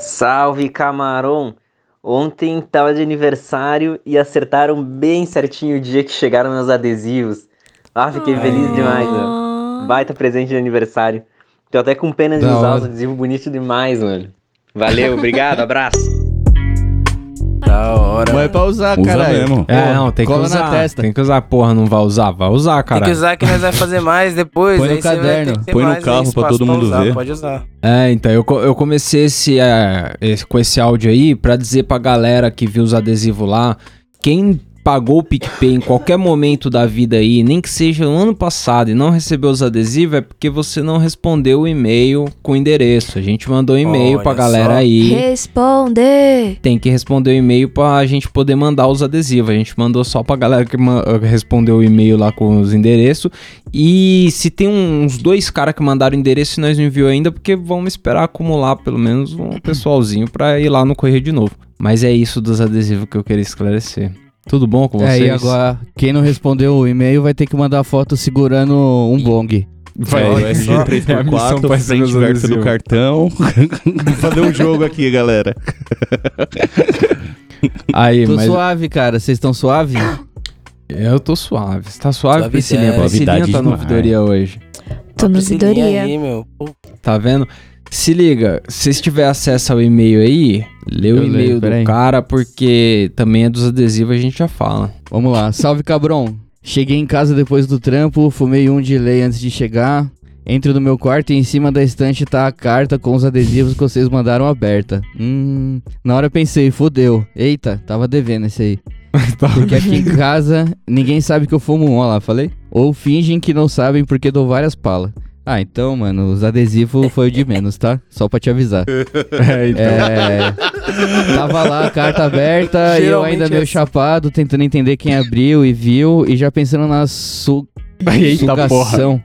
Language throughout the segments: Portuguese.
Salve camarão! Ontem tava de aniversário e acertaram bem certinho o dia que chegaram meus adesivos. Ah, fiquei feliz demais, mano. Baita presente de aniversário. Tô até com pena de Da usar hora. os adesivos bonitos demais, mano. Valeu, obrigado, abraço. Da hora. Mas é pra usar, Usa caralho. mesmo. É, não, tem que cola usar. na testa. Tem que usar, porra, não vai usar? Vai usar, Tem cara. que usar que nós vamos fazer mais depois. Põe no vai caderno, põe no carro pra todo mundo usar, ver. Pode usar. É, então, eu, eu comecei esse, é, esse- com esse áudio aí pra dizer pra galera que viu os adesivos lá, quem pagou o PicPay em qualquer momento da vida aí, nem que seja no ano passado e não recebeu os adesivos, é porque você não respondeu o e-mail com o endereço. A gente mandou um e-mail Olha pra galera só. aí. Responde! Tem que responder o e-mail pra gente poder mandar os adesivos. A gente mandou só pra galera que ma- respondeu o e-mail lá com os endereços. E se tem uns dois caras que mandaram endereço e nós não enviou ainda, porque vamos esperar acumular pelo menos um pessoalzinho pra ir lá no correio de novo. Mas é isso dos adesivos que eu queria esclarecer. Tudo bom com vocês? É, e agora, quem não respondeu o e-mail vai ter que mandar foto segurando um bong. Vai, É, o Olha só. É a missão RG3x4, pra frente verso do cartão. Vamos fazer um jogo aqui, galera. Aí, Tô mas suave, cara. Vocês estão suave? eu tô suave. Você tá suave, Suavidade. Priscilinha? Priscilinha Suavidade tá no ouvidoria hoje. Tô no Priscilinha ouvidoria. aí, meu. Tá vendo? Se liga, se tiver acesso ao e-mail aí, lê o e-mail do cara, porque também é dos adesivos, a gente já fala. Vamos lá. Salve, cabrão. Cheguei em casa depois do trampo, fumei um de lei antes de chegar. Entro no meu quarto e em cima da estante tá a carta com os adesivos que vocês mandaram aberta. Hum, na hora eu pensei, fodeu. Eita, tava devendo esse aí. Porque aqui em casa ninguém sabe que eu fumo um, ó lá, falei? Ou fingem que não sabem porque dou várias palas. Ah, então, mano, os adesivos foi o de menos, tá? Só pra te avisar. É, então. É, tava lá a carta aberta e eu ainda é meio assim. chapado, tentando entender quem abriu e viu, e já pensando na su Eita porra. sugação.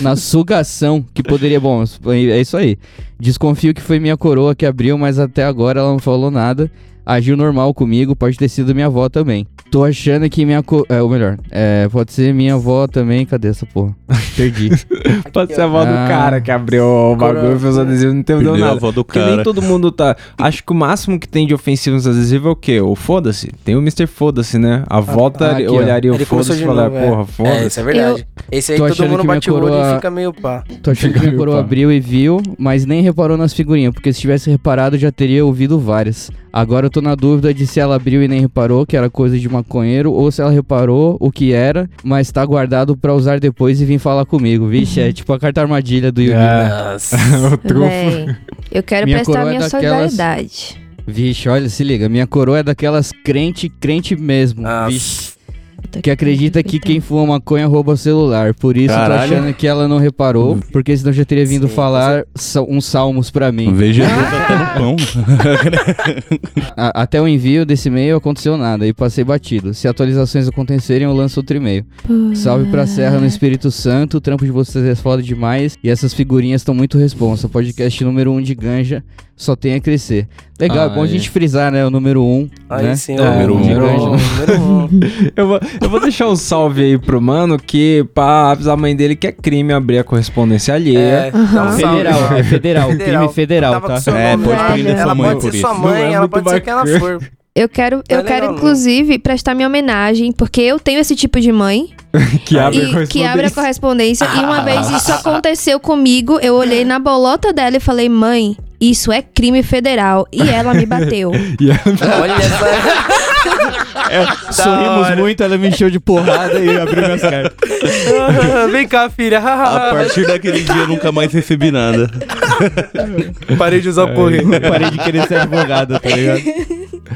na sugação que poderia. Bom, é isso aí. Desconfio que foi minha coroa que abriu, mas até agora ela não falou nada. Agiu normal comigo, pode ter sido minha avó também. Tô achando que minha. Co é, ou melhor, é, pode ser minha avó também. Cadê essa porra? Perdi. Pode ser a avó do Ah. cara que abriu o bagulho e fez os adesivos, não entendeu Perdeu a nada. avó do Porque nem cara. todo mundo tá. Acho que o máximo que tem de ofensivo nos adesivos é o quê? O foda-se. Tem o Mr. Foda-se, né? A volta ah, aqui, ó. olharia o Ele começou foda-se e falaria, é. porra, É, foda-se. isso é verdade. Esse aí todo mundo bate o olho coroa- e fica meio pá. Tô achando que minha coroa abriu e viu, mas nem reparou nas figurinhas, porque se tivesse reparado já teria ouvido várias. Agora eu tô na dúvida de se ela abriu e nem reparou que era coisa de maconheiro, ou se ela reparou o que era, mas tá guardado pra usar depois e vir falar comigo. Vixe, é tipo a carta armadilha do Yu-Gi-Oh! É. Nossa. o trufo. Véi, eu quero Minha prestar coroa é minha daquelas- solidariedade. Vixe, olha, se liga, minha coroa é daquelas crente, crente mesmo. Nossa. Vixe. Que acredita que quem fuma maconha rouba celular. Por isso Caralho. tô achando que ela não reparou, porque senão já teria vindo Sim, falar uns salmos pra mim. Veja até no pão. A- até o envio desse e-mail aconteceu nada e passei batido. Se atualizações acontecerem, eu lanço outro e-mail. Salve pra Serra no Espírito Santo, o trampo de vocês é foda demais e essas figurinhas estão muito responsa. Podcast número 1 um de ganja só tem a crescer. Legal, é bom a gente frisar, né? O número 1. Um, Aí né? sim, É, o número um. número um. Número um. Eu vou, eu vou deixar um salve aí pro mano que pra avisar a mãe dele que é crime abrir a correspondência alheia. É, dá um. Federal, é federal, crime federal, tá? com seu É, pode prender sua Ela mãe pode por ser sua mãe, é ela pode ser quem ela for. Eu quero, eu é quero legal, não. inclusive, prestar minha homenagem, porque eu tenho esse tipo de mãe Que abre a e, que abre a correspondência. correspondência. E uma vez isso aconteceu comigo, eu olhei na bolota dela e falei, mãe, isso é crime federal. E ela me bateu. E ela- Olha essa. Sorrimos muito, ela me encheu de porrada e abriu minhas cartas. Vem cá, filha. A partir daquele dia eu nunca mais recebi nada. Parei de usar o porre. Parei de querer ser advogada, tá ligado?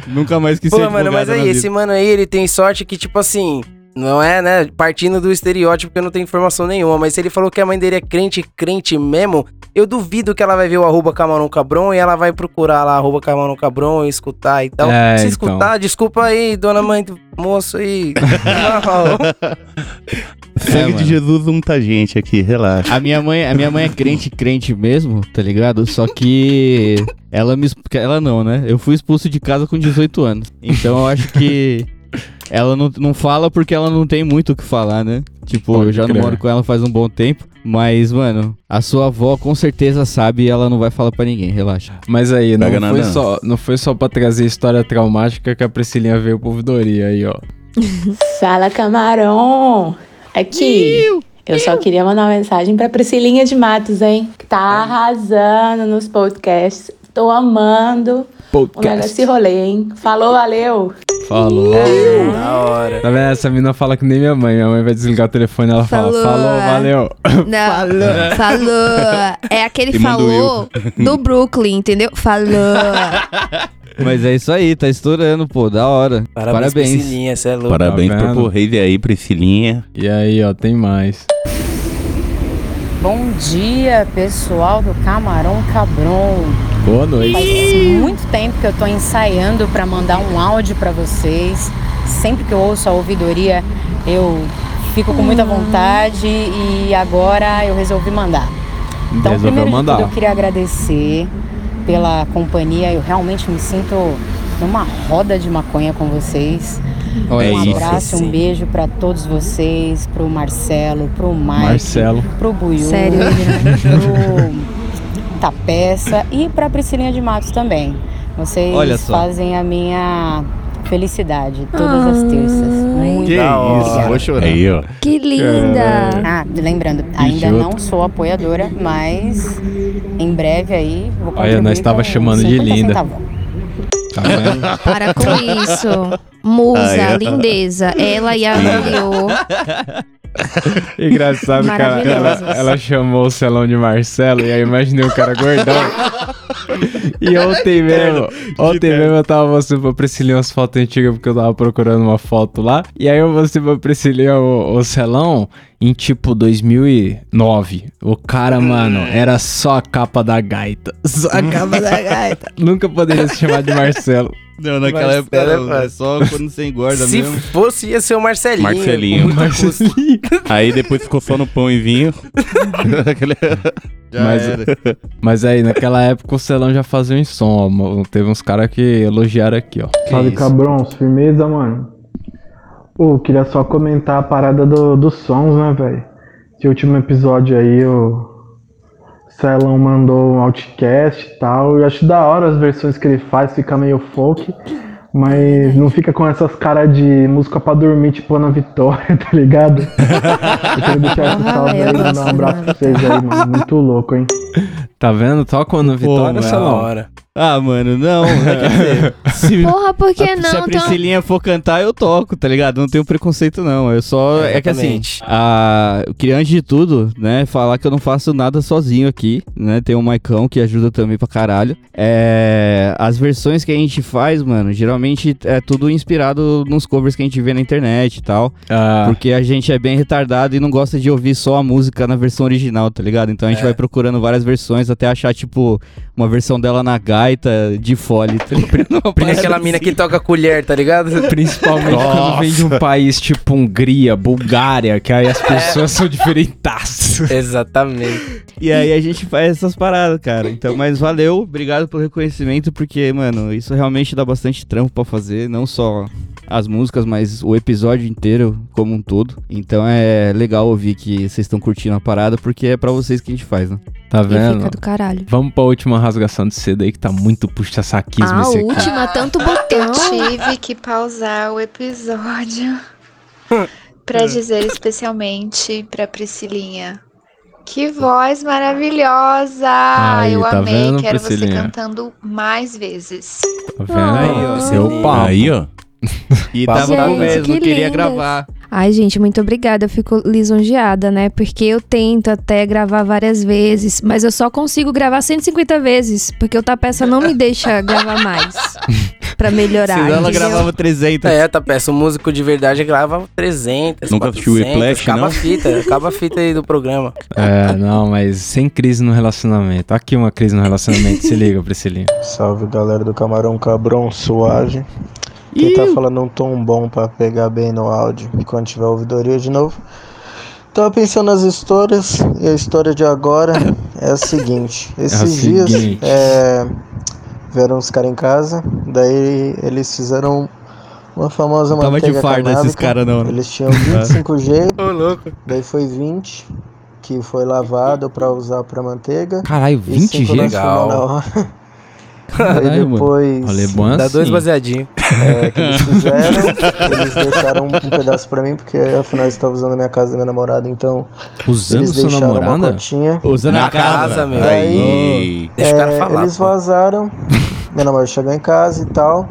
Nunca mais quis ser Pô, advogada mano, mas aí, esse mano aí, ele tem sorte que, tipo assim, não é, né? Partindo do estereótipo que eu não tenho informação nenhuma, mas se ele falou que a mãe dele é crente, crente mesmo, eu duvido que ela vai ver o arroba Camarão Cabron e ela vai procurar lá arroba Camarão Cabron e escutar e tal. É, se então. escutar, desculpa aí, dona mãe do moço aí. Sangue É, de Jesus unta gente aqui, relaxa. A minha mãe, a minha mãe é crente, crente mesmo, tá ligado? Só que ela me, ela não, né? Eu fui expulso de casa com 18 anos. Então eu acho que ela não, não fala porque ela não tem muito o que falar, né? Tipo, Pode eu já crer. não moro com ela faz um bom tempo. Mas, mano, a sua avó com certeza sabe e ela não vai falar pra ninguém, relaxa. Mas aí, não Pega foi, não. só, não foi só pra trazer história traumática que a Priscilinha veio pro ouvidoria aí, ó. Fala, camarão! Aqui, eu só queria mandar uma mensagem pra Priscilinha de Matos, hein? Que tá arrasando nos podcasts. Tô amando o negócio rolê, hein? Falou, valeu! Falou. Da hora. Tá vendo? Essa mina fala que nem minha mãe. Minha mãe vai desligar o telefone e ela fala, Falou. falou, valeu. Não, falou. É aquele falou do Brooklyn, entendeu? Falou. Mas é isso aí, tá estourando, pô, da hora. Parabéns, Parabéns. Priscilinha, você é louco. Parabéns Tá pro? Rave aí, Priscilinha. E aí, ó, tem mais. Bom dia, pessoal do Camarão Cabron. Boa noite. Faz muito tempo que eu tô ensaiando para mandar um áudio para vocês. Sempre que eu ouço a ouvidoria, eu fico com muita vontade e agora eu resolvi mandar. Então, Resolveu primeiro de mandar. tudo, eu queria agradecer pela companhia. Eu realmente me sinto numa roda de maconha com vocês. Olha um isso, abraço, sim. um beijo para todos vocês, pro Marcelo, pro Mike, Marcelo. pro Buiu, Sério, pro Tapeça e pra Priscilinha de Matos também. Vocês Olha só. fazem a minha felicidade todas as terças. Muito Que isso, vou chorar. Aí, ó. Que linda. Ah, lembrando, ainda não sou apoiadora, mas em breve aí vou Olha, nós tava com chamando de 50 linda. centavos. Tá? Para com isso. Musa, Ai, lindeza. Ela e a Lio. Engraçado que ela, ela, chamou o Celão de Marcelo e aí imaginei o cara gordão. E ontem mesmo, ontem mesmo eu tava mostrando pra Priscilinha umas fotos antigas porque eu tava procurando uma foto lá. E aí eu mostrei pra Priscilinha o, o Celão em tipo 2009. O cara, mano, era só a capa da gaita. Só a capa da gaita. Nunca poderia se chamar de Marcelo. Não, naquela Marcelo época é era fácil. só quando você engorda Se mesmo. fosse, ia ser o Marcelinho. Marcelinho. custo. Aí depois ficou só no pão e vinho. Já Mas- era. Mas aí, naquela época o Celão já fazia um som, ó. Teve uns caras que elogiaram aqui, ó. Salve isso? Cabrons, firmeza, mano. Pô, queria só comentar a parada do- dos sons, né, velho? Esse último episódio aí, o Celão mandou um outcast e tal. Eu acho da hora as versões que ele faz, fica meio folk. Mas não fica com essas caras de música pra dormir, tipo Ana Vitória, tá ligado? Eu queria deixar esse salve aí, mandar um abraço pra vocês aí, mano. Muito louco, hein? Tá vendo? Toca no Vitória, mano, Da Celão. hora. Ah, mano, não. Quer dizer, se, Porra, por que a- se a não? Então, Priscilinha for cantar, eu toco, tá ligado? Não tenho preconceito, não. Eu só. É que assim, a, eu queria, antes de tudo, né, falar que eu não faço nada sozinho aqui, né? Tem o Maicão que ajuda também pra caralho. É, as versões que a gente faz, mano, geralmente é tudo inspirado nos covers que a gente vê na internet e tal. Ah, Porque a gente é bem retardado e não gosta de ouvir só a música na versão original, tá ligado? Então a gente É. vai procurando várias versões até achar, tipo, uma versão dela na gaita de fole, tá aquela mina que toca colher, tá ligado? Principalmente quando vem de um país tipo Hungria, Bulgária, que aí as pessoas são diferentaças. Exatamente. E aí a gente faz essas paradas, cara. Então, mas valeu, obrigado pelo reconhecimento, porque, mano, isso realmente dá bastante trampo pra fazer, não só as músicas, mas o episódio inteiro como um todo. Então é legal ouvir que vocês estão curtindo a parada, porque é pra vocês que a gente faz, né? Tá E vendo? fica do caralho. Vamos pra última rasgação de seda aí, que tá muito puxa-saquismo A esse aqui. última, tanto Eu botão. tive que pausar o episódio pra dizer especialmente pra Priscilinha. Que voz maravilhosa! Aí, Eu tá amei, vendo, quero Priscilinha? você cantando mais vezes. Tá vendo aí, ó? Ah. Aí, ó. E tava Gente, com mesmo, que queria lindas. gravar. Ai, gente, muito obrigada. Eu fico lisonjeada, né? Porque eu tento até gravar várias vezes, mas eu só consigo gravar 150 vezes, porque o Tapeça não me deixa gravar mais. pra melhorar. Senão ela entendeu? gravava 300. É, tá peça. O músico de verdade grava 300, Nunca assistiu o 400, Whiplash, acaba não? a fita, acaba a fita aí do programa. É, não, mas sem crise no relacionamento. Aqui uma crise no relacionamento, se liga, Priscilinha. Salve galera do Camarão Cabrão, suave. Quem tá falando um tom bom pra pegar bem no áudio quando tiver ouvidoria de novo. Tava pensando nas histórias e a história de agora é a seguinte. Esses dias seguinte. é, vieram os caras em casa, daí eles fizeram Uma famosa Não tava de manteiga farda esses caras não, né? Eles tinham 25G, Ô, louco. daí foi 20, que foi lavado pra usar pra manteiga. Caralho, e 20 Aí depois é Dá dois assim. baseadinhos. é, que eles fizeram, eles deixaram um pedaço pra mim, porque afinal eu estava usando a minha casa da minha namorada, então Usando eles sua deixaram uma namorada? cotinha. Usando Na a casa. casa, meu. Aí, Deixa o cara é, falar. eles pô. vazaram, minha namorada chegou em casa e tal.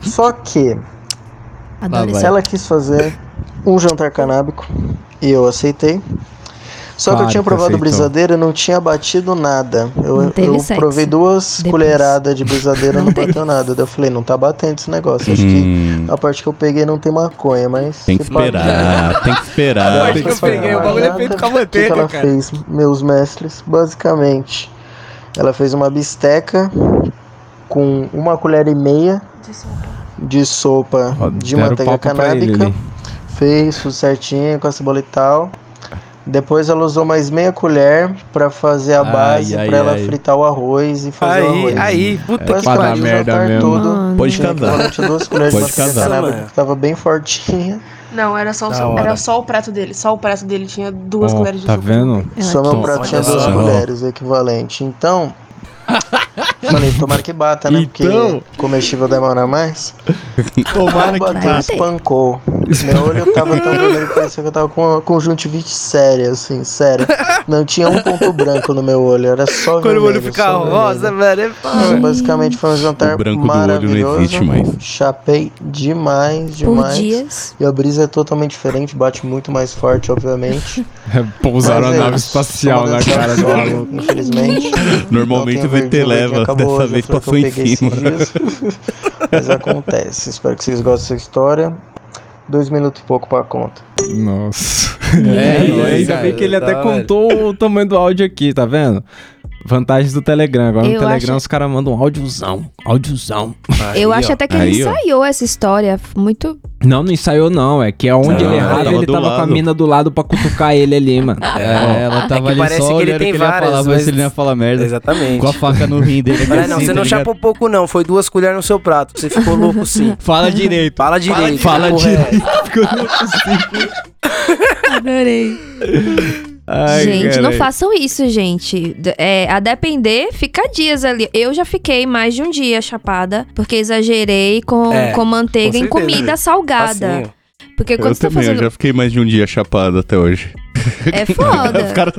Só que Adoro ela quis fazer um jantar canábico e eu aceitei. Só que Claro eu tinha que provado brisadeira e não tinha batido nada. Eu, eu sexo. provei duas Depois. colheradas de brisadeira e Não bateu nada. Daí eu falei, não tá batendo esse negócio. Acho que Hum, a parte que eu peguei não tem maconha, mas. tem que esperar, tem que esperar. Acho que eu peguei, o bagulho é feito com a o que, que manteiga, ela cara. fez, meus mestres? Basicamente, ela fez uma bisteca com uma colher e meia de sopa Ó, de manteiga papo pra ele canábica. Fez tudo certinho com a cebola e tal. Depois ela usou mais meia colher pra fazer a Ai, base, pra ela ai. fritar o arroz e fazer o Aí, arroz. aí, puta que pra dar pariu. o merda mesmo. todo. Mano. Pode Tinha casar. duas colheres Pode casar. que tava bem fortinha. Não, era só, o era só o prato dele. Só o prato dele tinha duas Ó, colheres de tá sopa. vendo? Só meu prato tinha duas colheres, o equivalente. Então. Falei, tomara que bata, né? Então. Porque comestível demora mais. Tomara que bata. espancou. Meu olho tava tão vermelho que parecia que eu tava com uma conjuntivite séria, assim, séria. Não tinha um ponto branco no meu olho, era só Quando o vermelho. olho fica rosa, vermelho. velho, é. Então, basicamente foi um jantar O branco do olho não maravilhoso. existe mais. Chapei demais, Por demais. dias. E a brisa é totalmente diferente, bate muito mais forte, obviamente. Pousaram a Mas é nave espacial na cara do maluco. Infelizmente. Normalmente Não o tem Leva, verdinho acabou dessa hoje, vez foi passou que em eu peguei cima. Mas acontece. Espero que vocês gostem dessa história. Dois minutos e pouco pra conta. Nossa. É, É, nóis, ainda cara. bem que ele até Da hora. contou o tamanho do áudio aqui, tá vendo? Vantagens do Telegram. Agora no Eu Telegram acho- os caras mandam um áudiozão. Áudiozão. Eu ó. acho até que ele Aí, ó. ensaiou essa história. Muito. Não, não ensaiou não. É que aonde Não, ele errava, tava ele do tava com a lado. mina do lado pra cutucar ele ali, mano. É, ela tava que ali parece só que ele olhando tem que ele ia várias, falar, mas- se ele não ia falar merda. Exatamente. Com a faca no rim dele. Mas não, assim, você tá não ligado? chapou pouco, não. Foi duas colheres no seu prato. Você ficou louco sim. Fala direito. Fala direito. Fala porra é direito. Ficou no Adorei. Ai, gente, não façam isso, gente. É, a depender, fica dias ali. Eu já fiquei mais de um dia chapada, porque exagerei com, É, com manteiga com em comida salgada. Facinho. Porque quando Eu você tá também, eu fazendo. já fiquei mais de um dia chapado até hoje. É foda. Caras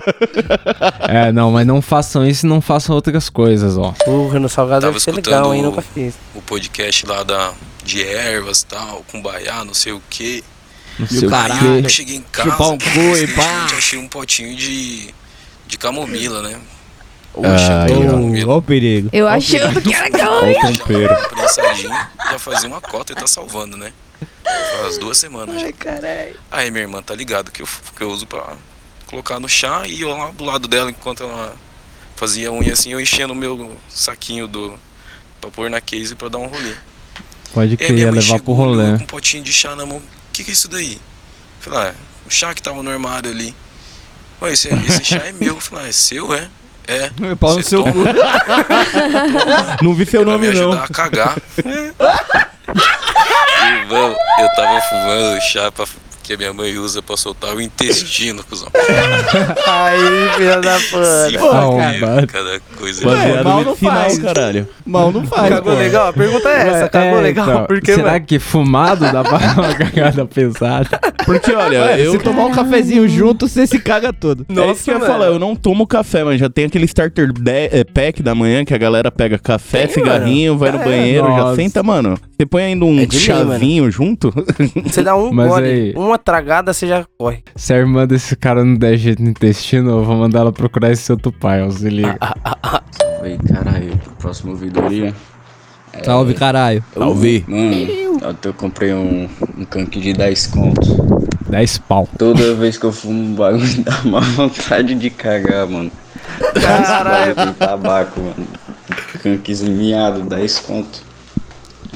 É, não, mas não façam isso e não façam outras coisas, ó. Porra, no salgado Tava deve ser legal, hein? o- Nunca fiz. o podcast lá da, de ervas e tal, com baiá, não sei o que. Não sei caralho. Eu cheguei em casa, Chupar um cu e pá. achei um potinho de, de camomila, né? Ah, camomila. Ó o perigo. Eu achando que era calma. Olha o tempero. Prensadinho, já fazia uma cota e tá salvando, né? Faz duas semanas já. Aí minha irmã tá ligado que eu, que eu uso pra colocar no chá e eu lá do lado dela enquanto ela fazia unha assim, eu enchendo o meu saquinho do pra pôr na case pra dar um rolê. Pode querer levar pro rolê. com um potinho de chá na mão. O que, que é isso daí? Falei, ah, o chá que tava no armário ali. Ué, esse, esse chá é meu. Falei, ah, é seu, é? É. Pau no seu cu. Não vi seu nome, me não. a cagar. Irmão, eu tava fumando chá pra, que a minha mãe usa pra soltar o intestino, cuzão. Aí, filha da puta. Se fuder, cada coisa. Baseado mal não final, faz. caralho. Mal não faz, Cagou pô. legal? A pergunta é essa. Cagou É, legal? então, Por que, será mano? que fumado dá pra uma cagada pesada? Porque, olha, Ué, eu. Se tomar um cafezinho junto, você se caga todo. é isso que eu ia falar, eu não tomo café, mas já tem aquele starter é, pack da manhã que a galera pega café, Tem, cigarrinho, vai no É. banheiro, já Nossa. senta, mano. Você põe ainda um É chavinho junto. Você dá um Mas gole, aí- uma tragada, você já corre. Se a irmã desse cara não der jeito no intestino, eu vou mandar ela procurar esse outro pai, ó, se liga. Oi, caralho, pro próximo ouvidoria. É, Salve, caralho. Salve. Mano, eu comprei um, um canque de 10 contos. 10 pau. Toda vez que eu fumo um bagulho dá uma vontade de cagar, mano. Caralho. Bagulho com tabaco, mano. Canques miado, 10 contos.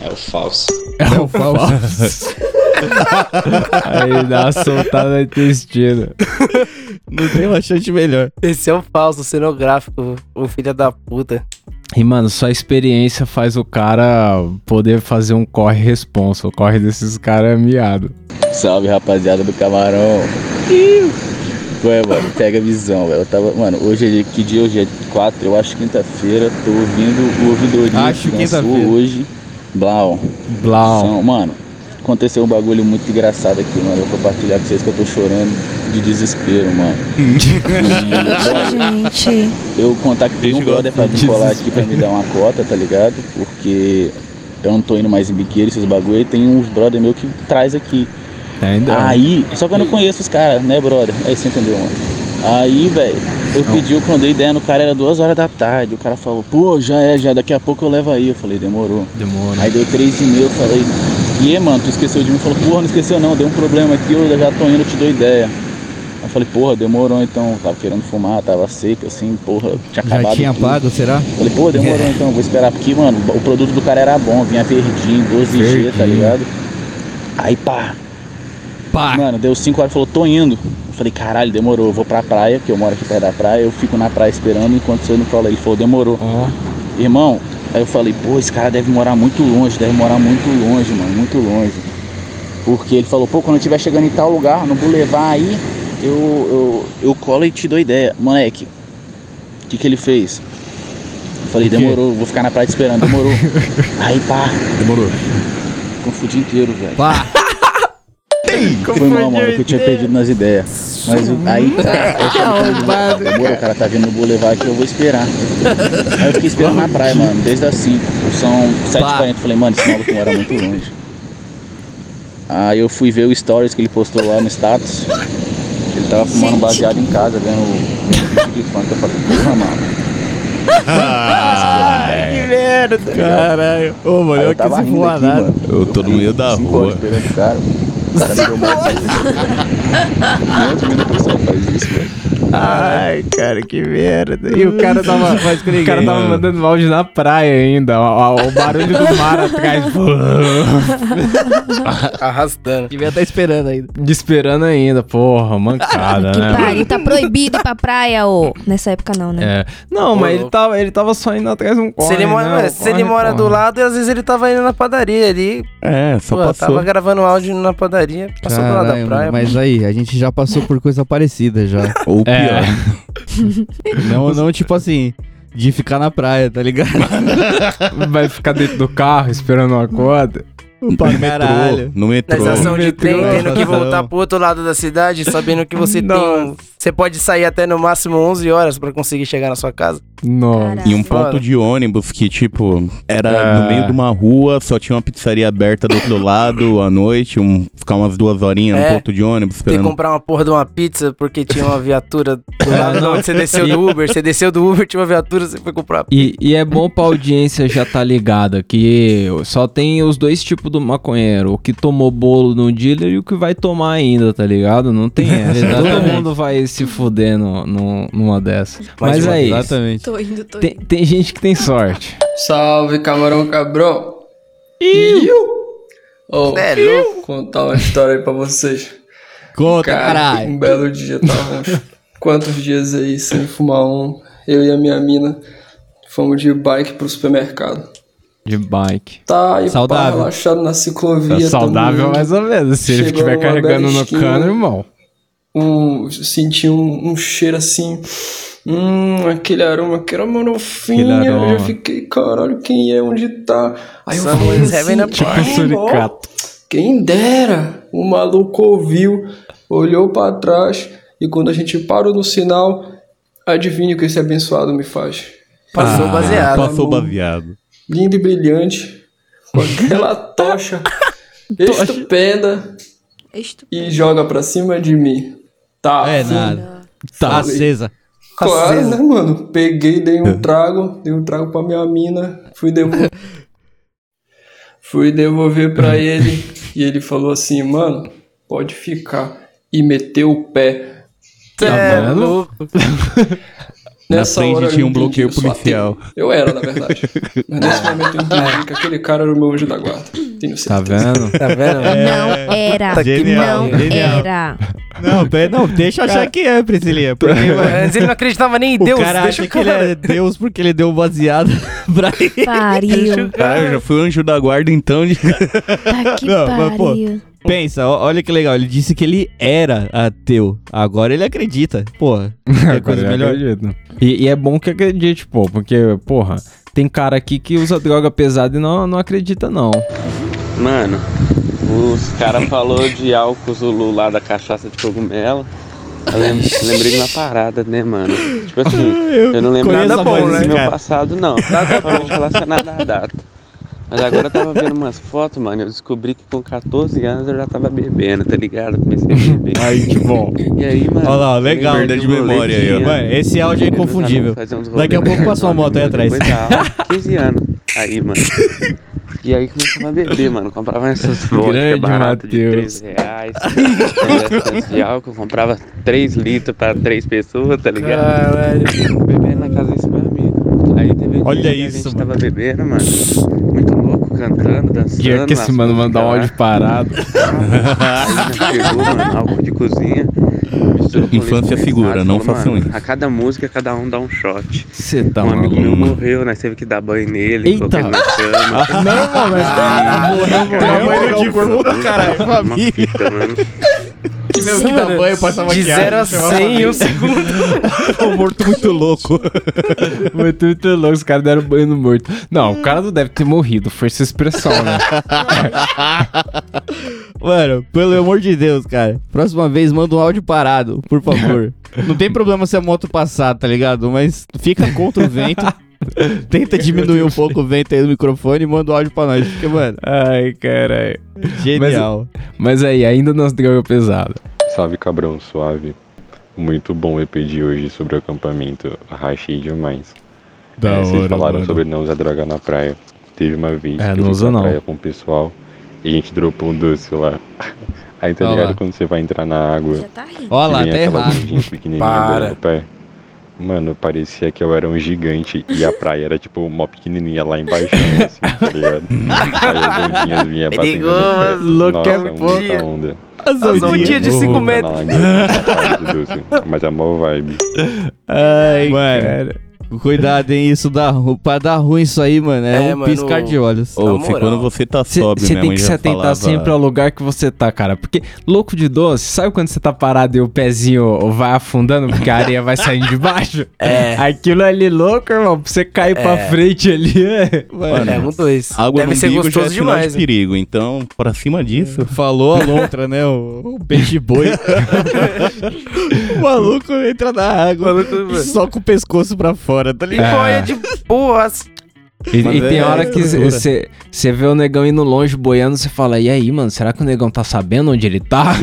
É o falso. É o falso. Aí dá uma soltada no intestino. Não tem chance melhor. Esse é o falso cenográfico, o filho da puta. E, mano, só a experiência faz o cara poder fazer um corre responsa. O corre desses caras é miado. Salve rapaziada do Camarão. Ué, mano, pega a visão, velho. Eu tava. Mano, hoje é que dia? Hoje é 4, eu acho quinta-feira. Tô ouvindo o ouvidoria Acho que lançou quinta-feira. hoje. Blau. Blau. São- Mano, aconteceu um bagulho muito engraçado aqui, mano. Eu vou compartilhar com vocês que eu tô chorando de desespero, mano. Gente. Eu contatei um brother pra vir colar aqui pra me dar uma cota, tá ligado? Porque eu não tô indo mais em biqueiro, esses bagulho, e tem uns brother meu que traz aqui. Ainda. Aí, só que eu não conheço os caras, né, brother? Aí você entendeu, mano? Aí, velho, eu pedi, eu quando dei ideia no cara, era duas horas da tarde. O cara falou, pô, já é, já, daqui a pouco eu levo aí. Eu falei, demorou. Demorou. Aí deu três e meia, eu falei, e aí, mano, tu esqueceu de mim? Falou, porra, não esqueceu não, deu um problema aqui, eu já tô indo, eu te dou ideia. Aí eu falei, porra, demorou então, tava querendo fumar, tava seco assim, porra, tinha Já acabado. tinha tudo. pago, será? Falei, pô, demorou então, vou esperar, porque, mano, o produto do cara era bom, vinha verdinho, 12G, tá ligado? Aí pá. Pá. Mano, deu 5 horas, falou, tô indo. Falei, caralho, demorou, eu vou pra praia, porque eu moro aqui perto da praia, eu fico na praia esperando enquanto você não fala. Ele falou, demorou. Irmão, aí eu falei, pô, esse cara deve morar muito longe, deve morar muito longe, mano, muito longe. Porque ele falou, pô, quando eu estiver chegando em tal lugar, no Boulevard aí, eu, eu, eu colo e te dou ideia. Moleque, o que que ele fez? Eu falei, demorou, vou ficar na praia te esperando, demorou. aí pá. Demorou. Confundi inteiro, velho. Pá. Foi mal, mano, que eu tinha perdido nas ideias. Mas o- aí tá. eu falei, demorou, o cara tá vindo no Boulevard aqui, eu vou esperar. Aí eu fiquei esperando na praia, mano, desde as 5. São 7h40. Falei, mano, esse maluco mora muito longe. Aí eu fui ver o stories que ele postou lá no status. Ele tava fumando Gente. baseado em casa, vendo o de funk. Eu falei, porra, mano. que merda. Caralho. Ô, mano, Aí eu eu aqui tava sem rindo aqui, nada. mano. Eu tô no meio da Cinco horas rua. esperando o cara. O cara me deu uma Não admiro o pessoal que faz isso, velho. Ai, cara, que merda. E o cara tava, o cara tava mandando áudio na praia ainda. O, o- o barulho do mar atrás. Arrastando. Devia estar esperando ainda. Esperando ainda, porra, mancada, Que né? mano? pariu, tá proibido ir pra praia, ô. Nessa época não, né? É. Não, mas ele tava, ele tava só indo atrás de um corre, Se ele, mora, né? se ele corre, mora do lado, às vezes ele tava indo na padaria ali. É, só Pô, passou. tava gravando áudio na padaria, passou do lado da Caralho, praia. mas aí, a gente já passou por coisa parecida já. Ou É. Não, não tipo assim, de ficar na praia, tá ligado? Vai ficar dentro do carro esperando uma corda. Pra no caralho. metrô. No metrô. Na estação de trem, Metrô, tendo que voltar pro outro lado da cidade, sabendo que você tem. Você pode sair até no máximo 11 horas pra conseguir chegar na sua casa. Nossa. Em um ponto de ônibus que, tipo, era É. no meio de uma rua, só tinha uma pizzaria aberta do outro lado à noite, um, ficar umas duas horinhas É. no ponto de ônibus Tem que esperando. comprar uma porra de uma pizza porque tinha uma viatura do lado não. você desceu do Uber. Você desceu do Uber, tinha uma viatura, você foi comprar. E, e é bom pra audiência já tá ligada que só tem os dois tipos do maconheiro. O que tomou bolo no dealer e o que vai tomar ainda, tá ligado? Não tem essa. Todo Exatamente. mundo vai se fuder no, no- numa dessas. Mais Mas uma é isso. Exatamente. Tô indo, tô Tem, tem gente que tem sorte. Salve, camarão cabrão. Iu. Oh, louco. contar uma história aí pra vocês. Conta, Cara, caralho. um belo dia, tava uns quantos dias aí sem fumar um. Eu e a minha mina fomos de bike pro supermercado. De bike. Tá, e pá, Saudável. relaxado na ciclovia. É saudável mais ou menos. Se ele Chegou estiver numa carregando no esquina. cano, irmão. Um, senti um, um cheiro assim. Hum, aquele aroma que era manofinha. Aquele Eu já fiquei, caralho, quem é? Onde tá? Aí eu falei assim, party. Tipo suricato. quem dera. O maluco ouviu, olhou pra trás e quando a gente parou no sinal, adivinha o que esse abençoado me faz? Passou Ah, baseado. Passou baseado. Lindo e brilhante, com aquela tocha estupenda e joga pra cima de mim. Tá, É nada. Tá acesa. Claro, né, mano? Peguei, dei um trago, dei um trago pra minha mina, fui devolver. fui devolver pra ele e ele falou assim, mano, pode ficar. E meteu o pé. Cê é vendo? louco. Na Nessa frente hora tinha um bloqueio policial. Eu era, na verdade. Mas nesse momento eu entendi que aquele cara era o meu anjo da guarda. Tenho Tá certeza. vendo? Tá vendo? Não era. Tá Genial, não genial. era. Não, não, deixa eu achar Cara- que é, Priscilinha. Porque, Antes ele não acreditava nem em o Deus. cara deixa acha o que ele é Deus porque ele deu um baseado pra ele. Pariu. Cara, eu já fui anjo da guarda, então. De... Tá que Não, mas, pô, pariu. Pensa, olha que legal. Ele disse que ele era ateu. Agora ele acredita. Porra, é coisa eu melhor. E, e é bom que acredite, pô, porque, porra, tem cara aqui que usa droga pesada e não, não acredita, não. Mano, os caras falou de álcool Zulu lá da cachaça de cogumelo. Eu lem- lembrei de uma parada, né, mano? Tipo assim, eu, não lembro nada bom né, meu passado, não. Nada bom relacionado à data. Mas agora eu tava vendo umas fotos, mano. Eu descobri que com 14 anos eu já tava bebendo, tá ligado? Comecei a beber. Ai, que bom. E aí, mano. Olha lá, legal. lembrei de memória aí, Mano, esse áudio é inconfundível. fazer uns Daqui a pouco passa uma com moto aí atrás. Aula, 15 anos. Aí, mano. E aí começava a beber, mano. Comprava essas vodka Grande barato de Matheus. 3 reais. Tanto de álcool, comprava 3 litros pra 3 pessoas, tá ligado? Caralho. Bebendo na casa desse meu amigo. Aí Olha que a isso, gente mano. tava bebendo, mano. Muito louco, cantando, dançando. Dia que esse mano mandar um áudio parado. Chegou, mano, álcool de cozinha. Infância condensado, não façam isso. A cada música, cada um dá um shot. Você tá um amigo meu morreu, nós teve que dar banho nele, Eita. colocar ele na cama. Não, mano, mas morreu, morreu. de fundo, caralho. Família. Fita, mano. Que dá banho, passa De maquiagem. 0 a chama 100 em um segundo. O morto muito louco. Muito, muito louco, os caras deram banho no morto. Não, o cara não deve ter morrido, foi essa expressão, né? Mano, pelo amor de Deus, cara. Próxima vez manda um áudio parado, por favor. Não tem problema se a moto passar, tá ligado? Mas fica contra o vento. Tenta diminuir um pouco o vento aí do microfone e manda o áudio pra nós. Porque, mano, Ai, caralho. genial. Mas aí, ainda nas drogas pesadas. Salve cabrão suave. Muito bom o EP de hoje sobre o acampamento. Rachei demais. Da É, vocês hora, falaram mano. sobre não usar droga na praia. Teve uma vez É, que não eu usa fui não. praia com o pessoal e a gente dropou um doce lá. Aí tá Olha ligado lá. quando você vai entrar na água. tá rindo. Ó lá, tá errado. Para. pé. Mano, parecia que eu era um gigante e a praia era tipo uma pequenininha lá embaixo, assim, tá ligado? Aí as ondinhas vinham batendo Perigoso, no louco pé. é Nossa, bom. muita onda. As ondinhas de 5 Tá na metros. Mas é mó vibe. Ai, mano. Cuidado, hein? Isso dá pra dar ruim isso aí, mano. É, É, um mano, piscar de olhos. Ô, moral. quando você tá Você sóbrio, minha tem que se atentar falava... sempre ao lugar que você tá, cara. Porque louco de doce, sabe quando você tá parado e o pezinho vai afundando porque a areia vai saindo de baixo? É. Aquilo ali louco, irmão. Pra você cair pra É. frente ali, é. Mano, é um dois. Água Deve no ser umbigo já é gostoso demais. de perigo, então, pra cima disso... Falou a lontra, né? O, o peixe boi. o maluco entra na água só com o pescoço pra fora, tá E ligado? boia de boas. E, e tem é hora que você vê o negão indo longe boiando, você fala, e aí, mano, será que o negão tá sabendo onde ele tá?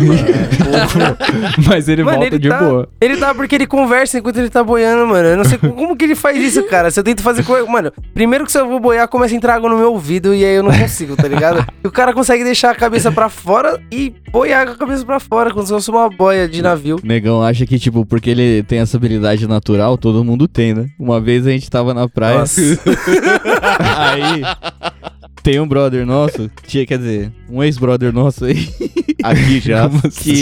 Mas ele Mano, volta ele de tá, boa. Ele tá porque ele conversa enquanto ele tá boiando, mano. Eu não sei como, que ele faz isso, cara. Se eu tento fazer coisa. Mano, primeiro que se eu vou boiar, começa a entrar água no meu ouvido e aí eu não consigo, tá ligado? E o cara consegue deixar a cabeça pra fora e boiar com a cabeça pra fora, como se fosse uma boia de navio. O negão acha que, tipo, porque ele tem essa habilidade natural, todo mundo tem, né? Uma vez a gente tava na praia. Nossa. aí tem um brother nosso, tinha, quer dizer, um ex-brother nosso aí. Aqui já. que,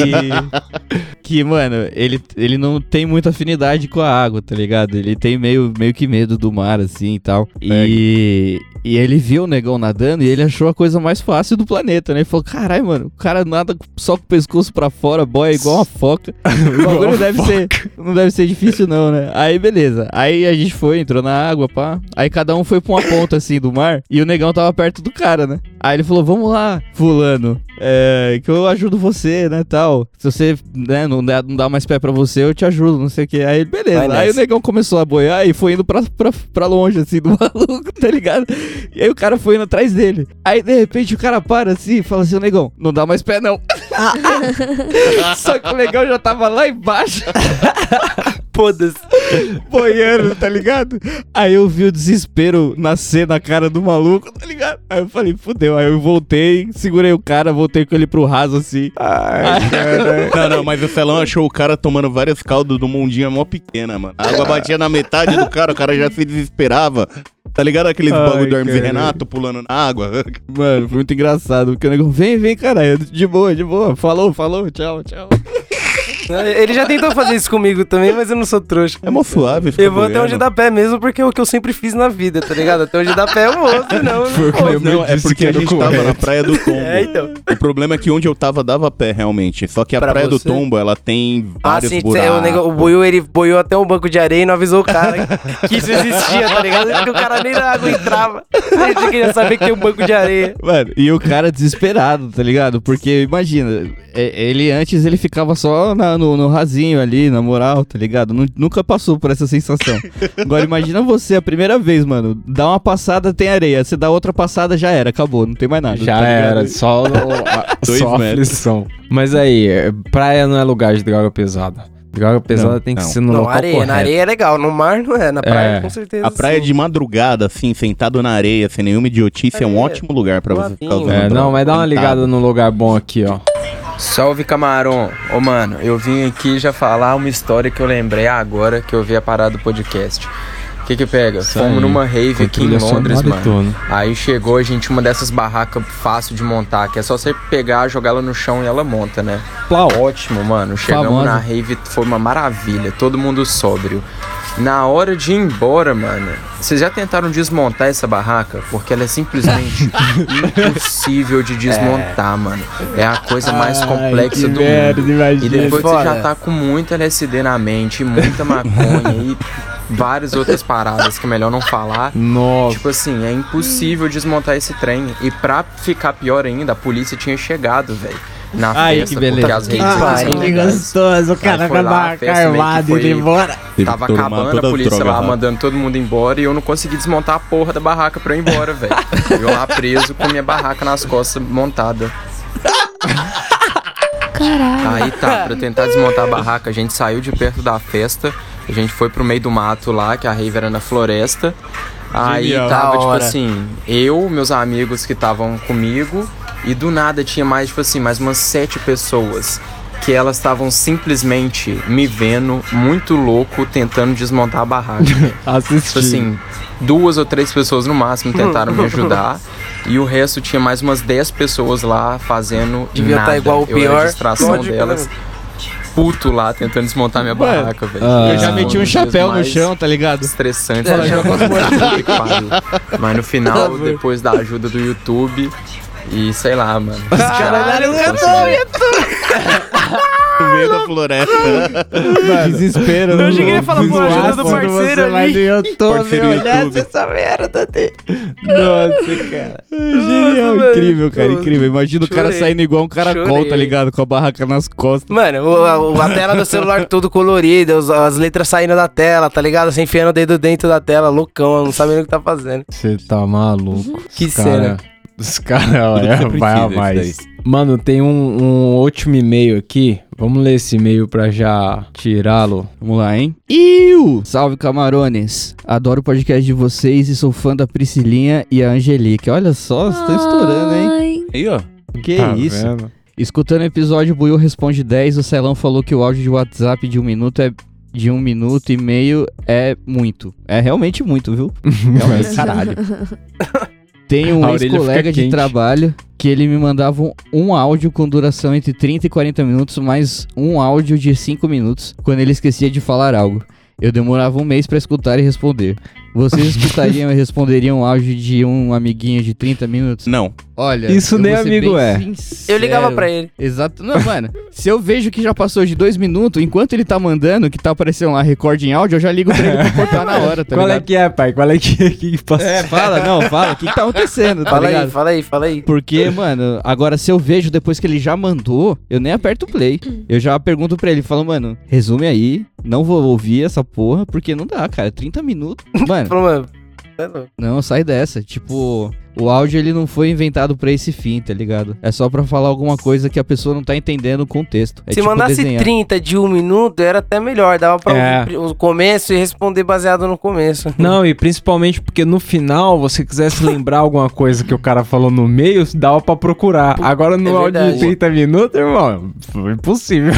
que, mano, ele, ele não tem muita afinidade com a água, tá ligado? Ele tem meio, meio que medo do mar, assim e tal. E, e ele viu o negão nadando e ele achou a coisa mais fácil do planeta, né? Ele falou: caralho, mano, o cara nada só com o pescoço pra fora, boia igual uma foca. O bagulho não deve ser, não deve ser difícil, não, né? Aí, beleza. Aí a gente foi, entrou na água, pá. Aí cada um foi pra uma ponta assim do mar e o negão tava perto do cara, né? Aí ele falou: vamos lá, Fulano. É, que eu ajudo você, né, tal. Se você, né, não dá, não dá mais pé pra você, eu te ajudo, não sei o que. Aí, ele, beleza. Vai Aí o negão começou a boiar e foi indo pra, pra, pra longe, assim, do maluco, tá ligado? E aí o cara foi indo atrás dele. Aí, de repente, o cara para assim e fala assim, negão, não dá mais pé, não. Só que o negão já tava lá embaixo. Foda-se. Boiando, tá ligado? Aí eu vi o desespero nascer na cara do maluco, tá ligado? Aí eu falei, fudeu. Aí eu voltei, segurei o cara, voltei com ele pro raso assim. Ai, Não, não, mas o Celão achou o cara tomando várias caldas do mundinho mó pequena, mano. A água batia na metade do cara, o cara já se desesperava. Tá ligado aqueles Ai, bagulho do Hermes e cara. Renato pulando na água? Mano, foi muito engraçado. Porque o negão, vem, vem, caralho. De boa, de boa. Falou, falou, tchau, tchau. Ele já tentou fazer isso comigo também, mas eu não sou trouxa. É mó suave. Eu vou até onde dá pé mesmo, porque é o que eu sempre fiz na vida, tá ligado? Até onde dá pé eu vou, senão... Foi o que eu não, é porque a gente tava na Praia do Tombo. É, então. O problema é que onde eu tava dava pé, realmente. Só que a Pra Praia do você? Tombo, ela tem Ah, vários sim, buracos. o, nego, o boiô, ele boiou até um banco de areia e não avisou o cara que isso existia, tá ligado? Porque o cara nem na água entrava. A gente queria saber que tem um banco de areia. Mano, e o cara desesperado, tá ligado? Porque imagina, é- ele antes ele ficava só na- no, no rasinho ali, na moral, tá ligado? Nu- nunca passou por essa sensação. Agora imagina você a primeira vez, mano, dá uma passada, tem areia, você dá outra passada, já era, acabou, não tem mais nada. Já tá era, só, a- Dois só metros. aflição. Mas aí, é, praia não é lugar de droga pesada. Droga pesada Não, tem que não. ser no Não, local areia, correto. na areia é legal, no mar não é, na praia É. com certeza. A praia sim. de madrugada, assim, sentado na areia, sem nenhuma idiotice, é um ótimo lugar pra você ficar usando É, droga. não, mas dá uma Sentado. ligada num lugar bom aqui, ó. Salve camarão! Ô mano, eu vim aqui já falar uma história que eu lembrei agora que eu vi a parada do podcast. O que que pega? Isso Fomos aí, numa rave aqui em Londres, mano. Aí chegou a gente uma dessas barracas fácil de montar, que é só você pegar, jogar ela no chão e ela monta, né? Ótimo, mano. Chegamos Famosa. na rave, foi uma maravilha, todo mundo sóbrio. Na hora de ir embora, mano, vocês já tentaram desmontar essa barraca? Porque ela é simplesmente impossível de desmontar, mano. É a coisa mais Ai, complexa do merda, mundo. imagina. E depois você Foda. já tá com muito LSD na mente, muita maconha e várias outras paradas que é melhor não falar. Nossa. Tipo assim, é impossível desmontar esse trem. E pra ficar pior ainda, a polícia tinha chegado, velho. Na Ai, festa, que beleza. porque as redes Ah, que gostoso, o cara Aí foi com a lá, barra festa meio que armada foi- indo embora. Tava acabando, a polícia lá rápido. mandando todo mundo embora e eu não consegui desmontar a porra da barraca pra eu ir embora, velho. Eu lá preso com minha barraca nas costas montada. Caralho. Aí tá, pra tentar desmontar a barraca, a gente saiu de perto da festa, a gente foi pro meio do mato lá, que a rave era na floresta. Aí Genial. tava, tipo assim, eu, meus amigos que estavam comigo, e do nada tinha mais, tipo assim, mais umas sete pessoas. Que elas estavam simplesmente me vendo muito louco tentando desmontar a barraca. tipo assim, duas ou três pessoas no máximo tentaram me ajudar. E o resto tinha mais umas 10 pessoas lá fazendo Devia nada. tá igual o Eu pior. a distração Lógico, delas. né? Puto lá, tentando desmontar minha Mano, barraca, velho. eu já meti um chapéu no chão, tá ligado? Estressante. Que pariu. Mas no final, depois da ajuda do YouTube, e sei lá, mano. Caralho, eu No meio da floresta. Desespero. Eu cheguei a falar, pô, ajuda do parceiro ali. Eu tô, Parceiro meu, YouTube. olha essa merda dele. Nossa, cara. Genial, velho. incrível, cara, incrível. Imagina o cara chorei. saindo igual um caracol, Chorei. tá ligado? Com a barraca nas costas. Mano, o- a, a tela do celular tudo colorida, as letras saindo da tela, tá ligado? Você enfiando o dedo dentro da tela, loucão, não sabendo o que tá fazendo. Você tá maluco. Que cara- cena. Os caras, olha, você vai a mais. Mano, tem um, um último e-mail aqui. Vamos ler esse e-mail pra já tirá-lo. Vamos lá, hein? Iu! Salve, camarones. Adoro o podcast de vocês e sou fã da Priscilinha e a Angelique. Olha só, vocês estão estourando, hein? Aí, ó. Que Tá isso? vendo? Escutando o episódio, o Buiu responde 10. O Celão falou que o áudio de WhatsApp de um minuto é. De um minuto e meio é muito. É realmente muito, viu? Realmente, caralho. Tem um ex-colega de trabalho que ele me mandava um, um áudio com duração entre 30 e 40 minutos, mais um áudio de 5 minutos, quando ele esquecia de falar algo. Eu demorava um mês pra escutar e responder. Vocês escutariam e responderiam um áudio de um amiguinho de 30 minutos? Não. Olha, Isso eu nem vou ser amigo bem é. sincero. Eu ligava pra ele. Exato. Não, mano, se eu vejo que já passou de dois minutos, enquanto ele tá mandando, que tá aparecendo lá recorde em áudio, eu já ligo pra ele pra cortar na hora, tá Qual é ligado? que é, pai? Qual é que, que passa? É, fala, não, fala, o que, que tá acontecendo, tá Fala ligado? aí, fala aí, fala aí. Porque, mano, agora se eu vejo depois que ele já mandou, eu nem aperto o play. Eu já pergunto pra ele, falo, mano, resume aí, não vou ouvir essa porra, porque não dá, cara, 30 minutos. Mano, mano. louco. não, sai dessa. Tipo, o áudio ele não foi inventado pra esse fim, tá ligado? É só pra falar alguma coisa que a pessoa não tá entendendo o contexto. É Se tipo mandasse desenhar. 30 de um minuto, era até melhor. Dava pra É. o começo e responder baseado no começo. Não, e principalmente porque no final, você quisesse lembrar alguma coisa que o cara falou no meio, dava pra procurar. Agora no É áudio de verdade. 30 minutos, irmão, foi impossível.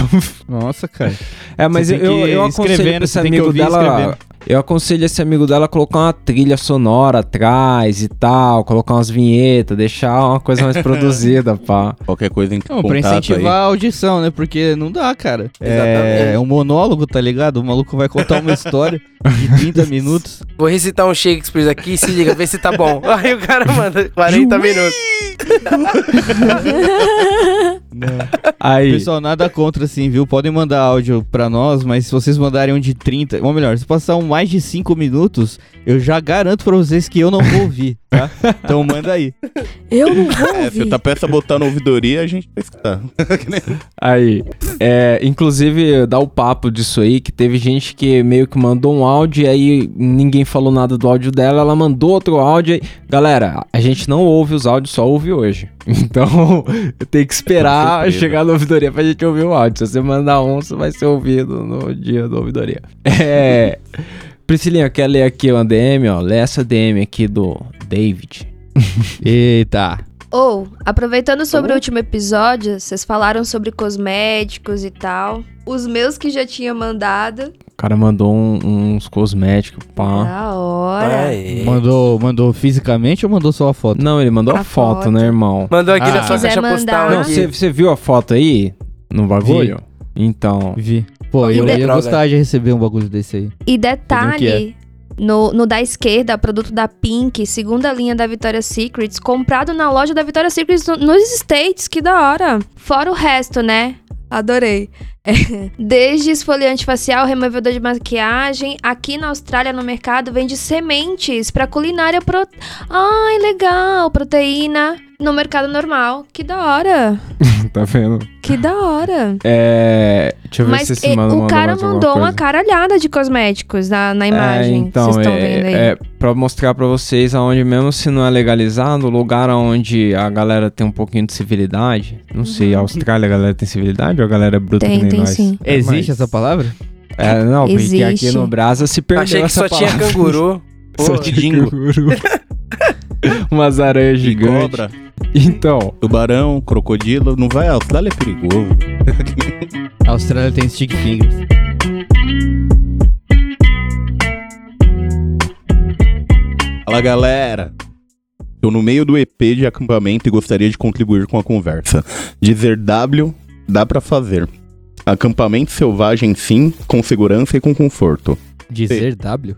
Nossa, cara. É, mas eu, eu aconselho escrevendo, pra esse amigo dela escrevendo. Eu aconselho esse amigo dela a colocar uma trilha sonora atrás e tal, colocar umas vinhetas, deixar uma coisa mais produzida, pá. Qualquer coisa em Não, pra incentivar a audição, né? Porque não dá, cara. É Exatamente. um monólogo, tá ligado? O maluco vai contar uma história de 30 minutos. Vou recitar um Shakespeare aqui, se liga, vê se tá bom. Aí o cara manda 40 minutos. Aí. Pessoal, nada contra, assim, viu? Podem mandar áudio pra nós, mas se vocês mandarem um de 30, ou melhor, se passar um mais de 5 minutos, eu já garanto pra vocês que eu não vou ouvir, tá? Então manda aí. Eu não vou É, se tá peça botar na ouvidoria, a gente vai escutar. Aí, é, inclusive, dá o papo disso aí, que teve gente que meio que mandou um áudio e aí ninguém falou nada do áudio dela, ela mandou outro áudio e... Galera, a gente não ouve os áudios, só ouve hoje. Então, tem que esperar chegar na ouvidoria pra gente ouvir o áudio. Se você mandar um, você vai ser ouvido no dia da ouvidoria. É... Priscilinha, quer ler aqui uma DM, ó? Lê essa DM aqui do David. Eita. Ou, aproveitando sobre o último episódio, vocês falaram sobre cosméticos e tal. Os meus que já tinha mandado. O cara mandou um- uns cosméticos, pá. Da hora. Mandou, mandou fisicamente ou mandou só a foto? Não, ele mandou a, A foto, foto. né, irmão? Mandou aqui Ah. na sua caixa postal. Não, aqui. você você viu a foto aí? No bagulho? Então. Vi. Pô, E eu de- ia gostar de receber um bagulho desse aí. E detalhe, no, no da esquerda, produto da Pink, segunda linha da Victoria's Secrets, comprado na loja da Victoria's Secrets no- nos States, que da hora. Fora o resto, né? Adorei. É, Desde esfoliante facial, removedor de maquiagem, aqui na Austrália no mercado vende sementes pra culinária pro... Ai, legal, proteína no mercado normal. Que da hora. tá vendo? Que da hora. É. Deixa eu ver Mas se esse mano o cara mandou uma caralhada de cosméticos na, na imagem. É, então, Vocês estão é, vendo aí. é pra mostrar pra vocês aonde, mesmo se não é legalizado, o lugar onde a galera tem um pouquinho de civilidade. Não sei, a Austrália a galera tem civilidade ou a galera é bruta Uhum. Tem, que nem tem nós? sim. É, Existe mas- essa palavra? É, não, porque aqui Existe. no Brasa se perdeu Achei que essa só tinha palavra. canguru. Só Pô, tinha canguru. Umas aranhas gigantes. cobra, Então, tubarão, crocodilo, não vai, a Austrália é perigoso. A Austrália tem stick fingers. Fala galera! Tô no meio do EP de acampamento e gostaria de contribuir com a conversa. Dizer W dá pra fazer. Acampamento selvagem sim, com segurança e com conforto. Dizer W?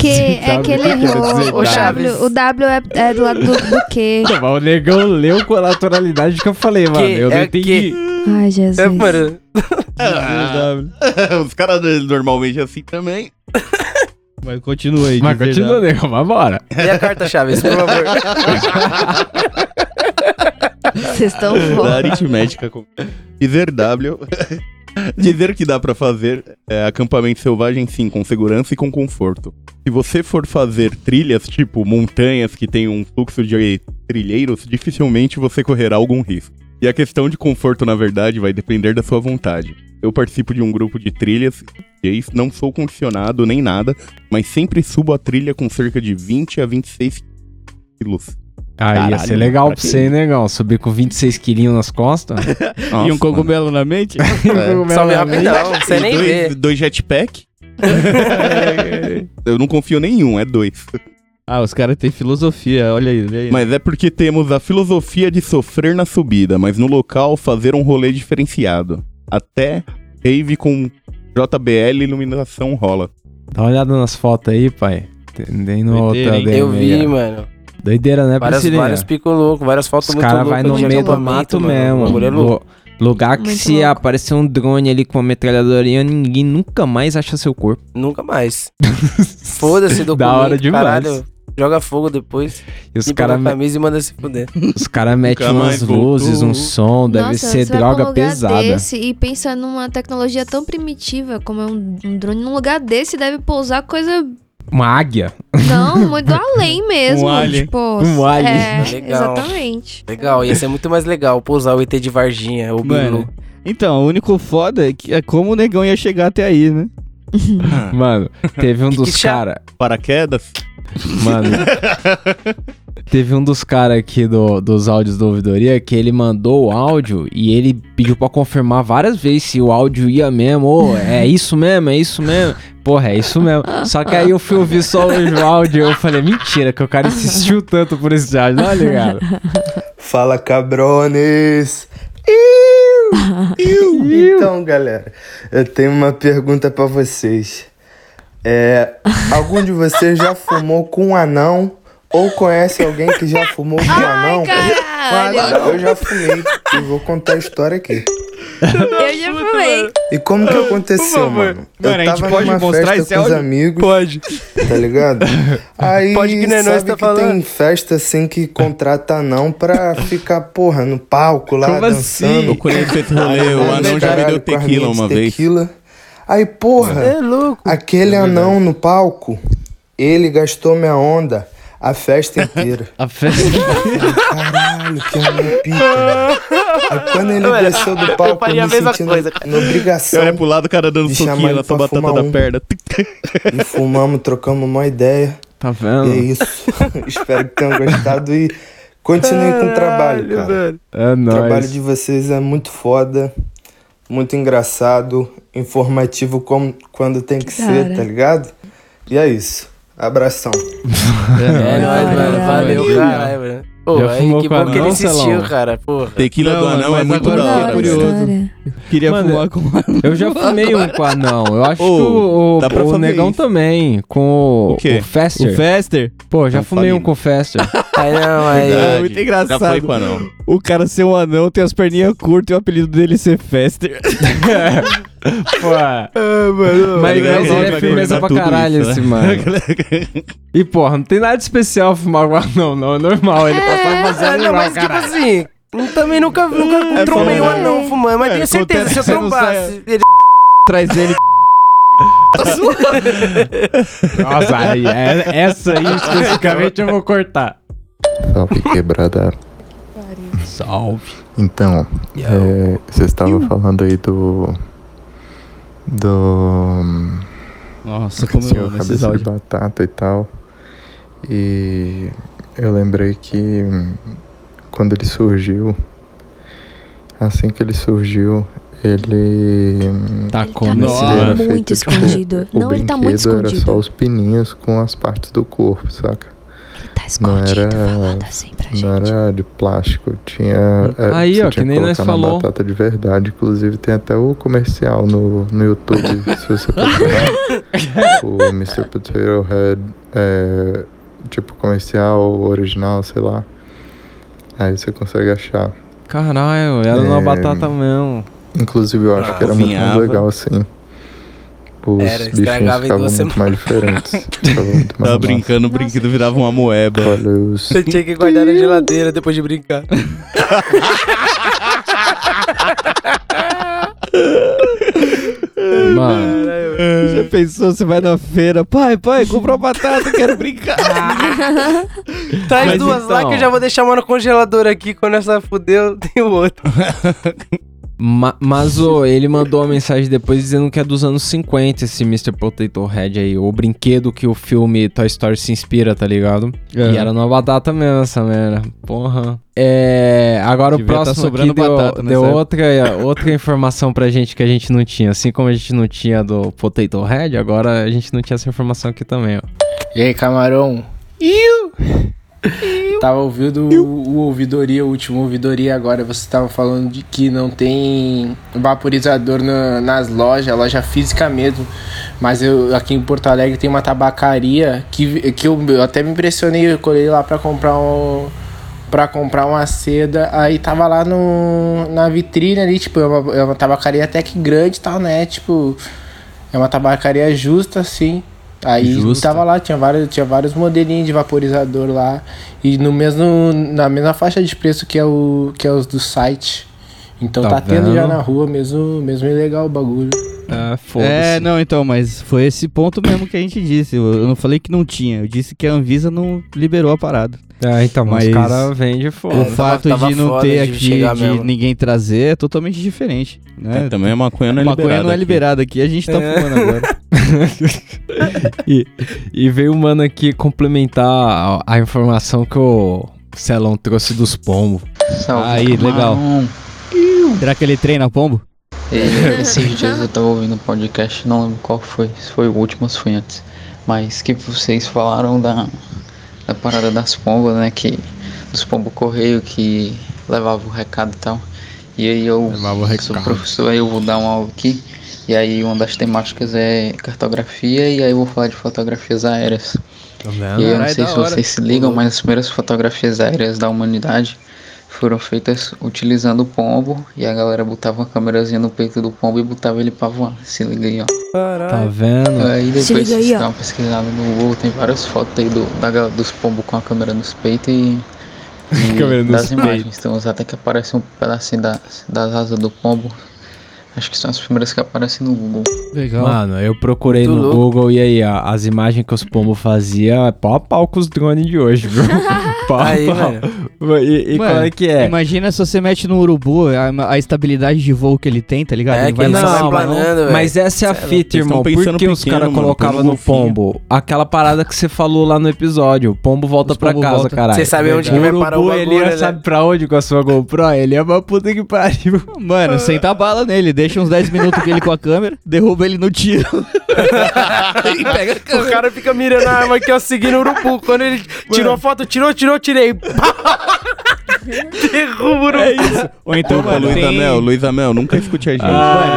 Que é que ele errou. O W, o W é, é do lado do, do quê? Mas o negão leu com a naturalidade que eu falei, mano. Eu não é entendi. Ai, Jesus. É, mano. Os caras normalmente assim também. Mas continua aí. Mas dizer continua, negão, mas bora. E a carta Chaves, por favor. Vocês estão Da aritmética. com- Dizer W. Dizer que dá pra fazer é, acampamento selvagem sim, com segurança e com conforto. Se você for fazer trilhas, tipo montanhas que tem um fluxo de trilheiros, dificilmente você correrá algum risco. E a questão de conforto, na verdade, vai depender da sua vontade. Eu participo de um grupo de trilhas, não sou condicionado nem nada, mas sempre subo a trilha com cerca de 20 a 26 quilos. Aí ia Caralho, ser legal pra pra você, hein, negão? Subir com 26 quilinhos nas costas. Nossa, e um cogumelo na mente? É. Sobe rapidão, você nem dois, vê. dois jetpack? Eu não confio em nenhum, é dois. Ah, os caras têm filosofia, olha aí. Olha aí. Mas é porque temos a filosofia de sofrer na subida, mas no local fazer um rolê diferenciado. Até rave com JBL iluminação rola. Dá uma olhada nas fotos aí, pai. Tem no hotel Eu vi, mano. Doideira, né, Várias, Priscilinha? vários picos loucos, várias fotos Os muito caras loucas. vai no de meio do mato mesmo. Lu- Lugar que Muito se louco. aparecer um drone ali com uma metralhadorinha, ninguém nunca mais acha seu corpo. Nunca mais. Foda-se do Da hora demais. Caralho, joga fogo depois. E os caras a camisa e manda se fuder. os cara metem umas luzes, um som, deve Nossa, ser você vai pra um droga lugar pesada. Desse e pensa numa tecnologia tão primitiva como é um, um drone. Num lugar desse deve pousar coisa. Uma águia. Não, muito além mesmo. Um alien. Tipo, Um alien. É, Legal. exatamente. Legal, ia ser muito mais legal pousar o ET de Varginha, o Mano, então, o único foda é, que é como o negão ia chegar até aí, né? Mano, teve um dos caras. Paraquedas? Mano, Teve um dos caras aqui do, dos áudios do ouvidoria que ele mandou o áudio e ele pediu pra confirmar várias vezes se o áudio ia mesmo. Ô, é isso mesmo, é isso mesmo. Porra, é isso mesmo. Só que aí eu fui ouvir só o áudio e eu falei, mentira, que o cara insistiu tanto por esse áudio, não ligado? Fala cabrones! Iu! Iu! Então, galera, eu tenho uma pergunta pra vocês. É, algum de vocês já fumou com um anão? Ou conhece alguém que já fumou com um anão? Eu já fumei e vou contar a história aqui. Eu já fumei. E como que aconteceu, mano? Mano, a eu gente tava pode numa mostrar festa com os amigos. Pode. Tá ligado? Aí Pode que não é sabe nós tá que falando. tem festa assim que contrata anão pra ficar, porra, no palco lá, Como dançando. assim? Eu conheço esse rolê, o anão já me deu tequila uma vez. tequila. Aí, porra, É louco. aquele anão no palco, ele gastou minha onda a festa inteira. A festa Caralho, que anão pica. Aí quando ele Olha, desceu do eu palco, eu, faria me a mesma sentindo coisa, na obrigação Olha pro lado, o cara dando soquinho na tua batata fumar da um. perna. E fumamos, trocamos uma ideia. Tá vendo? E é isso. Espero que tenham gostado e continuem com o trabalho, cara. É O trabalho nóis. de vocês é muito foda, muito engraçado, informativo como quando tem que ser, Cara. tá ligado? E é isso. Abração. É nóis, mano. Valeu, caralho, mano. Pô, aí, que bom que ele insistiu, Celão? cara. Porra. Tequila do anão é muito da hora, curioso. Queria Mano, fumar com anão. Eu já fumei um com anão. Eu acho Ô, que o, dá pra o, o fazer negão isso. também. Com o, O quê? o Fester. O Fester? Pô, já fumei um família. com o Fester. Aí não, aí. Verdade. É muito engraçado. Já foi com anão. O cara ser um anão, tem as perninhas curtas e o apelido dele ser Fester. Pô, mano. mas, mas ele Vai é firmeza pra caralho isso, esse, né? mano. E porra, não tem nada de especial fumar com anão, não. É normal. Ele tá só fazendo É, não, igual, mas tipo caralho. assim, também nunca, nunca trombei um foda. anão fumando, mas É, tenho certeza, se eu trombasse, ele Traz ele. Nossa, aí, é- essa aí especificamente eu vou cortar. Salve quebrada. Salve. Então, é, você estava falando aí do. Do. Nossa, como eu amo esses cabeça de batata e tal. E eu lembrei que quando ele surgiu, assim que ele surgiu, ele. hum, Tá com ele Nossa. era Muito escondido. o Não, ele tá muito brinquedo era escondido. só os pininhos com as partes do corpo, saca? Tá Não escondido, era, falando assim pra gente. não era de plástico, tinha. é, Aí, ó, tinha que nem nós falou. batata de verdade. Inclusive tem até o comercial no, no YouTube, se você procurar. o Mr. Potato Head, é, tipo comercial original, sei lá. Aí você consegue achar. Caralho, era numa É, batata mesmo. Inclusive eu acho que era muito mais Cozinhava. legal assim. Os Era, bichinhos estragava em ficavam muito mais diferentes. Muito mais Tava massa. brincando, o brinquedo virava uma moeba. Olha os. Você tinha que guardar na geladeira depois de brincar. Mano, Já pensou, você vai na feira, pai, pai, comprou batata, quero brincar. Traz Mas duas lá então- que eu já vou deixar uma no congelador aqui. Quando essa fudeu, tem o outro. ma- ele mandou uma mensagem depois dizendo que é dos anos 50 esse Mr. Potato Head aí. O brinquedo que o filme Toy Story se inspira, tá ligado? É. E era numa batata mesmo essa merda. Porra. É. Agora Devia o tá próximo sobrando aqui deu, deu outra, outra informação pra gente que a gente não tinha. Assim como a gente não tinha do Potato Head, agora a gente não tinha essa informação aqui também, ó. E aí, camarão? Tava ouvindo o, o ouvidoria, o último ouvidoria agora. Você tava falando de que não tem vaporizador na- nas lojas, loja física mesmo. Mas eu aqui em Porto Alegre tem uma tabacaria que, que eu, eu até me impressionei. Eu colhei lá pra comprar um. Pra comprar uma seda, aí tava lá no, na vitrine ali, tipo, é uma, é uma tabacaria até que grande e tal, né? Tipo, é uma tabacaria justa, assim. Aí Justa. tava lá, tinha vários, tinha vários modelinhos de vaporizador lá. E no mesmo, na mesma faixa de preço que é, o, que é os do site. Então Tá tá, tendo já na rua, mesmo, mesmo ilegal o bagulho. É, foda-se. É, não, então, mas foi esse ponto mesmo que a gente disse. Eu, eu não falei que não tinha, eu disse que a Anvisa não liberou a parada. É, então, mas, Mas os caras vendem foda. O fato tava de não foda ter de aqui, de mesmo. ninguém trazer, é totalmente diferente. Né? É, também a maconha não é maconha liberada não é aqui. liberada aqui, a gente tá É. fumando agora. e, e veio o mano aqui complementar a, a informação que o Celão trouxe dos pombos. Aí, legal. Será que ele treina pombo? É, esses dias eu tava ouvindo um podcast, não lembro qual foi, se foi o último ou se foi antes. Mas que vocês falaram da, da parada das pombas, né? Que dos pombos correio que levava o recado e tal. E aí eu sou professor, aí eu vou dar uma aula aqui. E aí uma das temáticas é cartografia e aí eu vou falar de fotografias aéreas. Tá vendo? E eu não sei da se hora. vocês se ligam, mas as primeiras fotografias aéreas da humanidade foram feitas utilizando o pombo e a galera botava uma câmerazinha no peito do pombo e botava ele pra voar. Se liga aí, ó. Tá vendo? Aí depois Se liga aí, vocês ó. dão uma pesquisada no Google, tem várias fotos aí do, da, gal- dos pombos com a câmera nos peitos e, e Câmera nos das peitos. imagens. Então até que aparece um pedacinho das, das asas do pombo. Acho que são as primeiras que aparecem no Google. Legal. Mano, eu procurei Muito no louco. Google e aí, ó, as imagens que os pombos faziam é pau a pau com os drones de hoje, viu? pau a Aí, pau. E, e Mano, qual é que é? Imagina se você mete no urubu a, a estabilidade de voo que ele tem, tá ligado? É, ele que ele só vai planando, velho. Mas essa é a é fita, irmão. Por que os caras mano, colocavam no pombo? Aquela parada que você falou lá no episódio. O pombo volta pra pombo casa, volta. caralho. Cê sabe onde que o vai parar o urubu, ele bagulho, ia né? sabe pra onde com a sua GoPro? Ele é uma puta que pariu. Mano, senta a bala nele, deixa uns 10 minutos com ele com a câmera, derruba ele no tiro. e pega a O câmera. cara fica mirando a arma aqui, ó, seguindo o urubu. Quando ele tirou a foto, tirou, tirou, tirei. Derruba o urubu. É isso. Ou então, Desculpa, mano, Luiz tem... Amel, Luiz Amel, nunca escute a gente. Mano,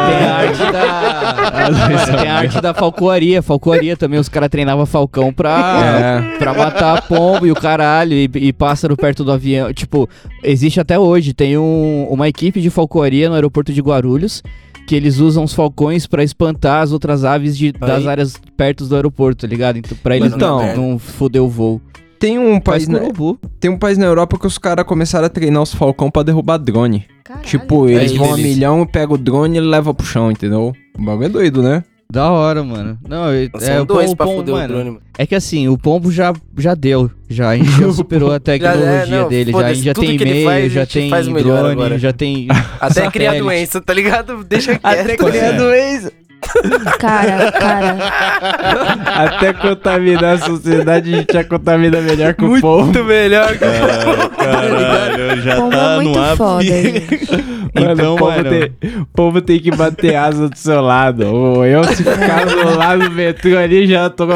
tem a arte da. Mano, tem a arte da falcoaria. Falcoaria também, os caras treinavam falcão pra, É. pra matar pombo e o caralho, e, e pássaro perto do avião. Tipo, existe até hoje. Tem um- uma equipe de falcoaria no aeroporto de Guarulhos. Que eles usam os falcões pra espantar as outras aves de, das áreas perto do aeroporto, tá ligado? Então, pra eles Então. não, não foder o voo. Tem um país na, tem um país na Europa que os caras começaram a treinar os falcão pra derrubar drone. Tipo, eles Aí vão a eles- milhão, pegam o drone e ele leva pro chão, entendeu? O bagulho é doido, né? Da hora, mano. Não, é, é, o pombo, pra pombo, fuder o mano, drone, mano. É que assim, o pombo já, já deu. Já, a gente já superou a tecnologia é, não, dele. Já, a gente foda-se, já tem e-mail, faz, já tem drone, agora. já tem. Até criar doença, tá ligado? Deixa quieto. Até criar doença. Cara, cara. Até contaminar a sociedade, a gente já contamina melhor que o povo. Muito melhor que É, caralho, já Pombo tá é muito no foda, Mano, Então, o povo, mano. Tem, o povo tem que bater asa do seu lado. Eu, se ficar do lado do metrô ali, já tô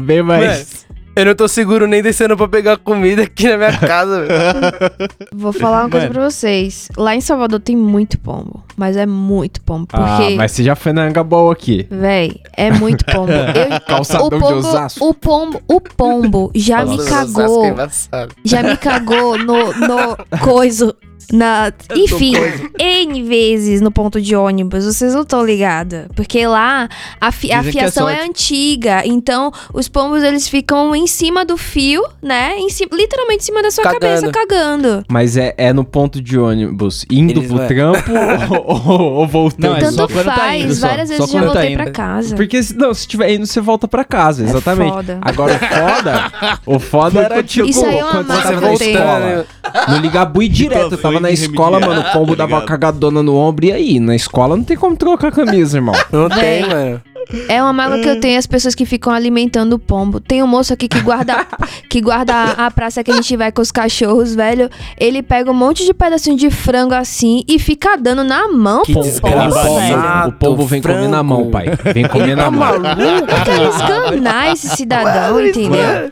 bem mais. Eu não tô seguro nem descendo pra pegar comida aqui na minha casa, velho. Vou falar uma coisa Mano. pra vocês. Lá em Salvador tem muito pombo. Mas é muito pombo. Ah, Porque. mas você já foi na Angabol aqui. Véi, é muito pombo. Eu- Calçadão o de pombo, Osasco. O pombo, o pombo já me cagou. Osasco é. Já me cagou no, no coiso. Na, enfim, N vezes no ponto de ônibus, vocês não estão ligados. Porque lá a, fi- a é fiação é, sorte. antiga. Então, os pombos eles ficam em cima do fio, né? Em cima, literalmente em cima da sua Cagando. cabeça, cagando. Mas é, é no ponto de ônibus, indo Eles pro vai- trampo ou, ou- ou voltando? Não, é só Tanto tá faz, indo, só. várias Só vezes já quando tá voltei indo. pra casa. Porque, se- não, se tiver indo, você volta pra casa, exatamente. foda. Agora, o foda, o foda era, tipo, Isso aí é uma quando você. No Ligabui direto, eu tava na escola, mano, o pombo tá dava uma cagadona no ombro, e aí? Na escola não tem como trocar a camisa, irmão. Não tem, mano. É uma mágoa que eu tenho as pessoas que ficam alimentando o pombo. Tem um moço aqui que guarda que guarda a, praça que a gente vai com os cachorros, velho. Ele pega um monte de pedacinho de frango assim e fica dando na mão Que pro desgraçado. pombo, velho. O pombo vem comer na mão, frango. pai. Vem comer na Tá mão. maluco? Quer esganar esse cidadão, entendeu?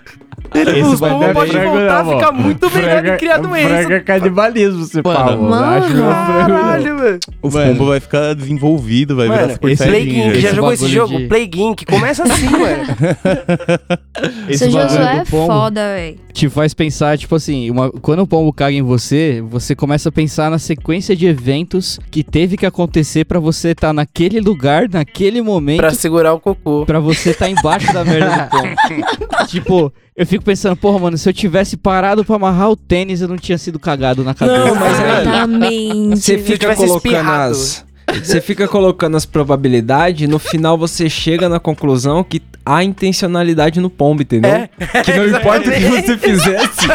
Ele, Esse os dar podem frango voltar a não, ficar mano. muito melhor e criar doença. Frango é canibalismo, você fala. mano. Que. Caralho, velho. O pombo vai ficar desenvolvido, vai virar Mano, Super esse Saiyajin. Inc. esse Já jogou esse jogo? de- Plague Inc. Começa assim, mano. Esse Josué do é foda, velho. te faz pensar, tipo assim, uma- quando o pombo caga em você, você começa a pensar na sequência de eventos que teve que acontecer pra você estar naquele lugar, naquele momento, Pra segurar o cocô. Pra você tá embaixo da merda do pombo. tipo, eu fico pensando, porra, mano, se eu tivesse parado pra amarrar o tênis, eu não tinha sido cagado na cabeça. Não, mas é- Exatamente. Você fica colocando as. Você fica colocando as probabilidades, no final você chega na conclusão que há intencionalidade no pombo, entendeu? É. Que não importa o que você fizesse,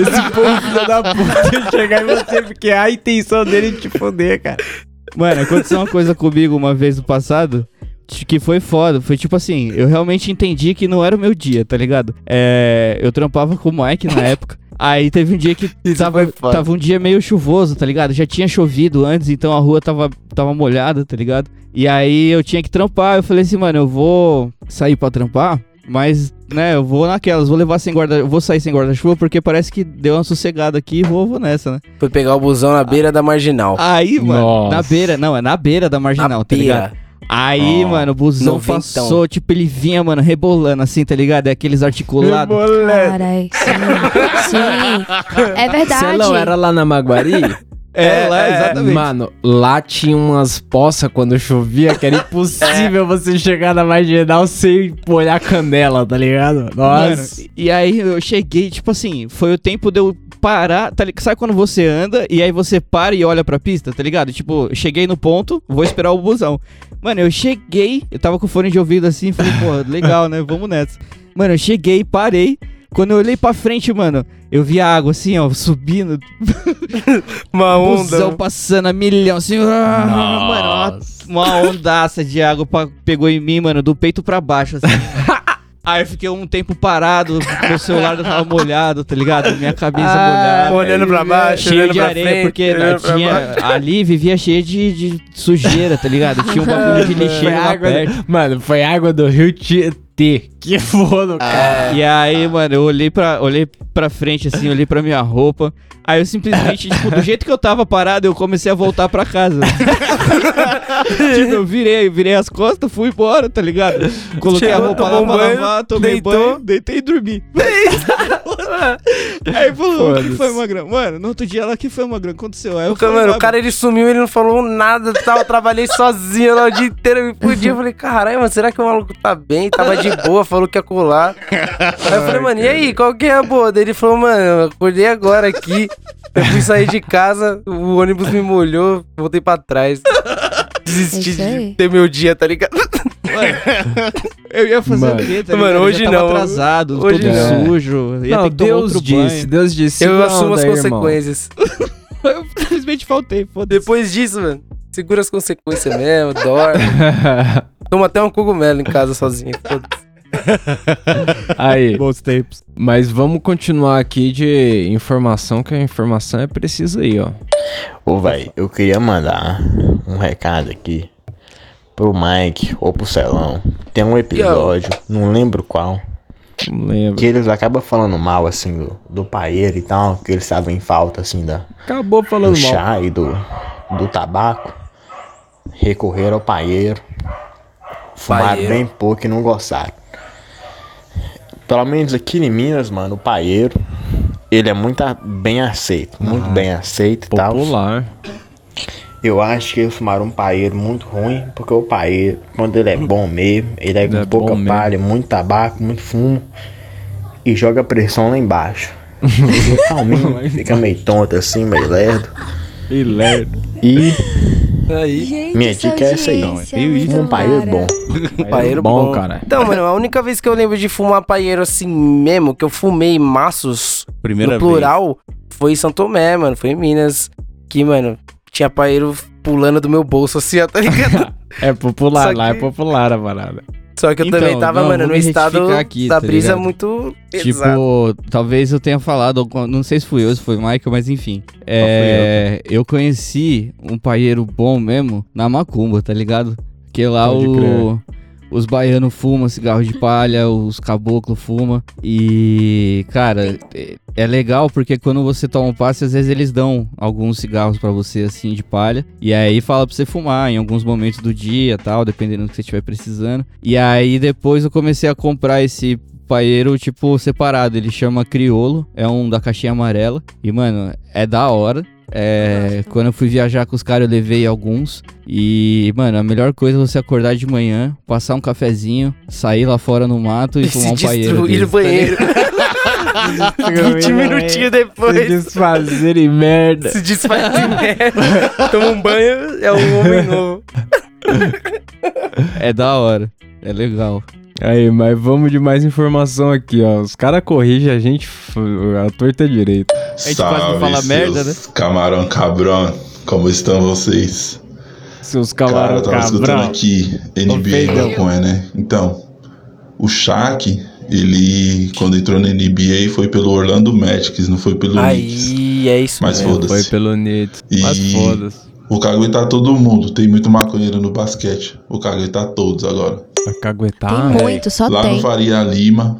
esse pombo filho da puta ia chegar em você, porque há a intenção dele de te foder, cara. Mano, aconteceu uma coisa comigo uma vez no passado. Que foi foda. Foi tipo assim, eu realmente entendi que não era o meu dia, tá ligado? É, eu trampava com o Mike na época. Aí teve um dia que tava, tava um dia meio chuvoso, tá ligado? Já tinha chovido antes, então a rua tava, tava molhada, tá ligado? E aí eu tinha que trampar. Eu falei assim, mano, eu vou sair pra trampar, mas, né, eu vou naquelas, vou levar sem guarda, eu vou sair sem guarda-chuva porque parece que deu uma sossegada aqui e vou, vou nessa, né? Foi pegar o busão na beira da marginal. Aí, mano, Nossa. na beira, não, é na beira da marginal, Na tá beira. ligado? Aí, Ó, mano, o busão no ventão. passou, tipo, ele vinha, mano, rebolando assim, tá ligado? É aqueles articulados. Carai, sim. Sim. É verdade. Celão, era lá na Maguari? É, lá, exatamente. Mano, lá tinha umas poças quando chovia que era impossível você chegar na marginal sem molhar a canela, tá ligado? Mano, Nossa. e aí eu cheguei, tipo assim, foi o tempo de eu parar, tá ligado? Sabe quando você anda e aí você para e olha pra pista, tá ligado? Tipo, cheguei no ponto, vou esperar o busão. Mano, eu cheguei, eu tava com fone de ouvido assim, falei, pô, legal, né? Vamos nessa. Mano, eu cheguei, parei. Quando eu olhei pra frente, mano, eu vi a água assim, ó, subindo. Uma onda. Busão passando a milhão, assim. ah, Mano, uma, uma ondaça de água pa- pegou em mim, mano, do peito pra baixo, assim. Aí eu fiquei um tempo parado, meu celular tava molhado, tá ligado? Minha cabeça Ah, molhada. olhando pra baixo, cheio olhando de pra areia, frente, porque né, pra tinha, baixo. ali vivia cheio de, de sujeira, tá ligado? Tinha um bagulho de lixeiro Foi lá água perto. Mano, foi água do Rio Tietê. Que foda, cara. E aí, mano, eu olhei pra, olhei pra frente, assim, olhei pra minha roupa. Aí eu simplesmente, tipo, do jeito que eu tava parado, eu comecei a voltar pra casa. tipo, eu virei, virei as costas, fui embora, tá ligado? Coloquei Chegou, a roupa lá pra banho, lavar, tomei deitou. banho, deitei e dormi. aí falou, o que foi, Magrão? Mano, no outro dia lá, o que foi, Magrão? Aconteceu? Aí eu O cara, falei, mano, o cara ele sumiu, ele não falou nada, tal, eu trabalhei sozinho lá o dia inteiro, eu me fudi. Eu falei, caralho, mano, será que o maluco tá bem? Tava de boa, falou que ia colar. Aí eu falei, mano, e aí, qual que é a boa? Daí ele falou, mano, eu acordei agora aqui, eu fui sair de casa, o ônibus me molhou, voltei pra trás. Desisti Isso aí. de ter meu dia, tá ligado? Eu ia fazer Mano. o quê, tá Mano, hoje não. atrasado, Hoje todo não. sujo. Ia Não, ter que tomar Deus outro disse, banho. Deus disse. Eu assumo as irmão. consequências. eu simplesmente faltei, foda-se. Depois disso, mano, segura as consequências mesmo, dorme. Toma até um cogumelo em casa sozinho, foda-se. Aí. Bons tempos. Mas vamos continuar aqui de informação, que a informação é precisa aí, ó. Ô, véi, eu queria mandar um recado aqui pro Mike ou pro Celão. Tem um episódio, não lembro qual. Não lembro. Que eles acabam falando mal, assim, do, do paeiro e tal. Que eles estavam em falta, assim, da, Acabou falando do mal. chá e do, do tabaco. Recorreram ao paeiro. Fumaram bem pouco e não gostaram. Pelo menos aqui em Minas, mano, o paeiro, ele é muito a- bem aceito. Muito Ah, bem aceito e tal. Popular. Eu acho que eles fumaram um paeiro muito ruim, porque o paeiro, quando ele é bom mesmo, ele é Ele com é pouca bom mesmo. palha, muito tabaco, muito fumo, e joga pressão lá embaixo. Calminho, fica meio tonto assim, meio lerdo. E lerdo. E Aí. minha dica é essa aí. Fuma um paeiro bom. Paeiro bom, bom, cara. Então, mano, a única vez que eu lembro de fumar paeiro assim mesmo, que eu fumei maços Primeira no plural, foi em São Tomé, mano. Foi em Minas. Que, mano, tinha paeiro pulando do meu bolso assim, ó, tá ligado? É popular, Só lá é que- popular a parada. Só que eu Então, também tava, não, mano, no estado aqui, da tá brisa ligado? muito. Tipo, talvez eu tenha falado, não sei se fui eu, se foi o Michael, mas enfim. É, eu conheci um paieiro bom mesmo na Macumba, tá ligado? Que lá Pode o, crer. Os baianos fumam cigarro de palha, os caboclos fumam. E, cara, é- é legal porque quando você toma um passe, às vezes eles dão alguns cigarros pra você, assim, de palha. E aí fala pra você fumar em alguns momentos do dia tal, dependendo do que você estiver precisando. E aí depois eu comecei a comprar esse paeiro, tipo, separado. Ele chama Criolo, é um da caixinha amarela. E, mano, é da hora. É, quando eu fui viajar com os caras, eu levei alguns. E, mano, a melhor coisa é você acordar de manhã, passar um cafezinho, sair lá fora no mato e, E se um paeiro. destruir banheiro. tá ligado? 20 minutinhos depois. Se desfazer em merda. Se desfaz de merda. Toma um banho, é um homem novo. É da hora. É legal. Aí, mas vamos de mais informação aqui, ó. Os caras corrigem a gente a torta direita. A gente quase não fala merda, né? Camarão cabrão, como estão vocês? Seus Cara, camarão eu tava escutando cabrão. aqui NBA maconha, né? Então, o Shaq, ele, quando entrou na NBA, foi pelo Orlando Magic, não foi pelo Knicks. Aí, é isso Mas mesmo. foda-se. Foi pelo Nito. E Mas foda-se. o caguetar todo mundo. Tem muito maconheiro no basquete. O caguetar todos agora. Vai caguetar? Tem muito, só Lá tem. no Faria Lima,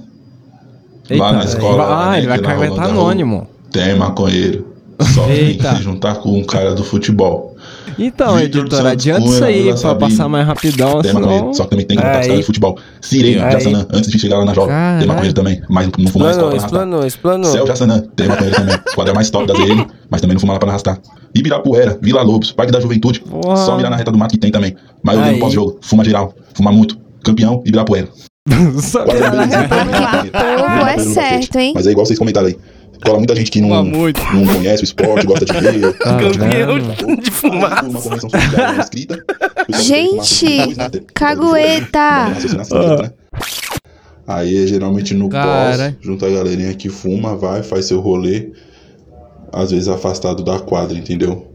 Eita, lá na escola. Ah, lá, ele vai é caguetar anônimo. Tem maconheiro. Só tem que se juntar com um cara do futebol. Então, Vitor editor, Santos adianta Cunha, isso aí pra Sabino. passar mais rapidão, Tem maconheiro, senão... só que também tem que contar com os Aí. caras de futebol. Sirene. Jassanã, antes de chegar lá na Jovem. Tem maconheiro também, mas não fuma na escola Explanou, explanou. Céu Jassanã, tem maconheiro também. Quadra mais top da ZL, mas também não fuma lá pra não arrastar. Ibirapuera, Vila Lobos, Parque da Juventude. Só mirar na reta do mato que tem também. Maioria Aí. no pós-jogo, fuma geral, fuma muito. Campeão, Ibirapuera. Povo é certo, hein? Mas é igual vocês comentaram aí. Cola muita gente que não, não conhece o esporte, gosta de ver. Campeão de fumaça. Uma convenção social escrita. Gente, cagueta! né? Aí é geralmente no Cara. pós, junta a galerinha que fuma, vai, faz seu rolê, às vezes afastado da quadra, entendeu?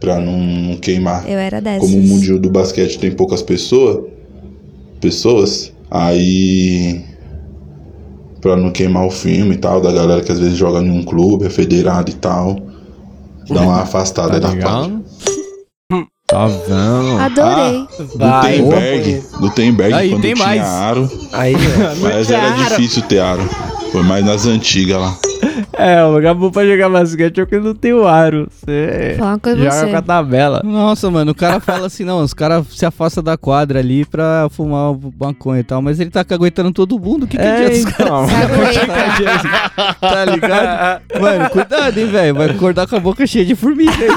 Pra não, não queimar. Eu era dessas. Como o mundial do basquete tem poucas pessoas, pessoas, aí pra não queimar o filme e tal, da galera que às vezes joga em um clube, é federado e tal, dá uma afastada da quadra. Tá vendo? Adorei. Do Tenberg, do Tenberg Aí, quando tem tinha mais. aro, Aí, mas era difícil ter aro. Foi mais nas antigas lá. É, o lugar bom pra jogar basquete é porque não tem o aro. Você Fala uma coisa pra joga você. com a tabela. Nossa, mano, o cara fala assim, não, os caras se afastam da quadra ali pra fumar maconha e tal, mas ele tá caguetando todo mundo, o que que É, adianta os então. caras? tá ligado? Mano, cuidado, hein, velho, vai acordar com a boca cheia de formiga aí.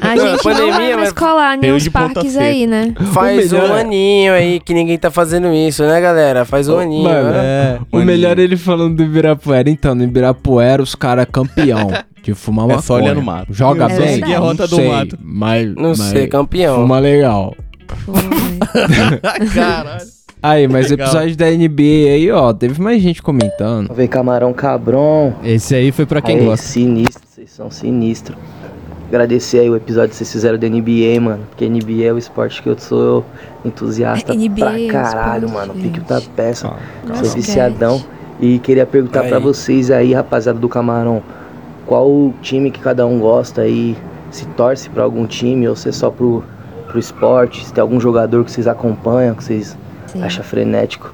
A Não, gente não pandemia, vai mais mas- colar de ponta parques seca. aí, né? Faz O melhor um é- aninho aí que ninguém tá fazendo isso, né, galera? Faz um aninho. Mano, né? o melhor é ele falando do Ibirapuera. Então, no Ibirapuera, os caras é campeão de fumar É maconha. só olhar no mato. Joga É bem. Seguir a rota do sei, mato. Mas, Não mas sei, campeão. Fuma legal. Caralho. Aí, mas Legal. episódio da NBA aí, ó, teve mais gente comentando. Vem camarão cabrão. Esse aí foi pra quem Aí, gosta. Sinistro, vocês são sinistros. Agradecer aí o episódio que vocês fizeram da NBA, mano. Porque NBA é o esporte que eu sou entusiasta NBA pra é o caralho, esporte, mano. Pique da peça. Ah, sou viciadão. E queria perguntar pra Aí. vocês aí, rapaziada do Camarão, qual o time que cada um gosta aí? Se torce pra algum time ou se é só pro, pro esporte? Se tem algum jogador que vocês acompanham, que vocês Sim. acham frenético?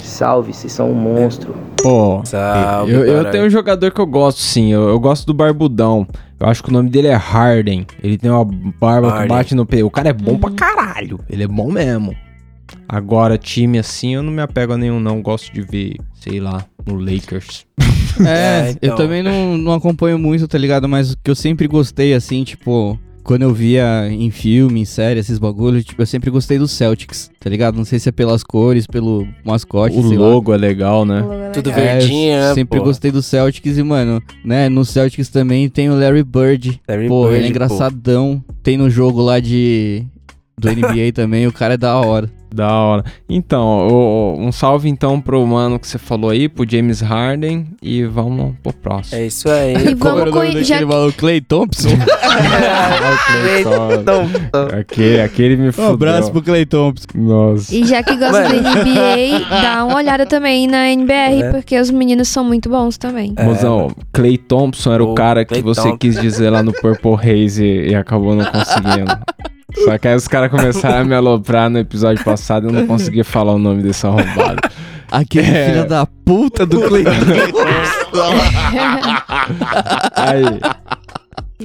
Salve, vocês são um monstro. Pô, Salve, eu, eu tenho um jogador que eu gosto, sim. Eu, eu gosto do Barbudão. Eu acho que o nome dele é Harden. Ele tem uma barba que Harden. bate no peito. O cara é bom pra caralho. Ele é bom mesmo. Agora, time assim, eu não me apego a nenhum, não. Gosto de ver, sei lá, no Lakers. É, É, então. eu também não, não acompanho muito, tá ligado? Mas o que eu sempre gostei, assim, tipo, quando eu via em filme, em série, esses bagulhos, tipo, eu sempre gostei do Celtics, tá ligado? Não sei se é pelas cores, pelo mascote, O sei lá. logo é legal, né? Tudo É, verdinho, né? sempre pô? gostei do Celtics e, mano, né, no Celtics também tem o Larry Bird. Larry pô, Bird, ele é engraçadão. Tem no jogo lá de... Do NBA também, o cara é da hora. Da hora. Então, o- um salve então pro mano que você falou aí, pro James Harden. E vamos pro próximo. É isso aí. E Como era vamos o nome. Já... daquele maluco? Clay Thompson? Aquele, aquele me um fudeu. abraço pro Clay Thompson. Nossa. E já que gosta Mano. da NBA, dá uma olhada também na NBR, É. porque os meninos são muito bons também. Mozão, Clay Thompson era o Ô, cara que Klay você Thompson. quis dizer lá no Purple Haze e acabou não conseguindo. Só que aí os caras começaram a me aloprar no episódio passado e eu não conseguia falar o nome desse arrombado. Aquele É. filho da puta do Clay Aí.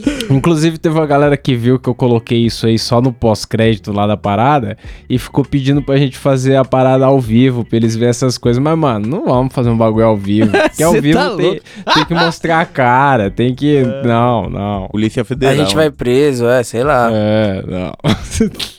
Inclusive teve uma galera que viu que eu coloquei isso aí só no pós-crédito lá da parada e ficou pedindo pra gente fazer a parada ao vivo, pra eles verem essas coisas. Mas, mano, não vamos fazer um bagulho ao vivo. Porque ao vivo tá tem, tem que mostrar a cara, tem que. Não, não. Polícia A Federal. gente vai preso, é, sei lá. É, não.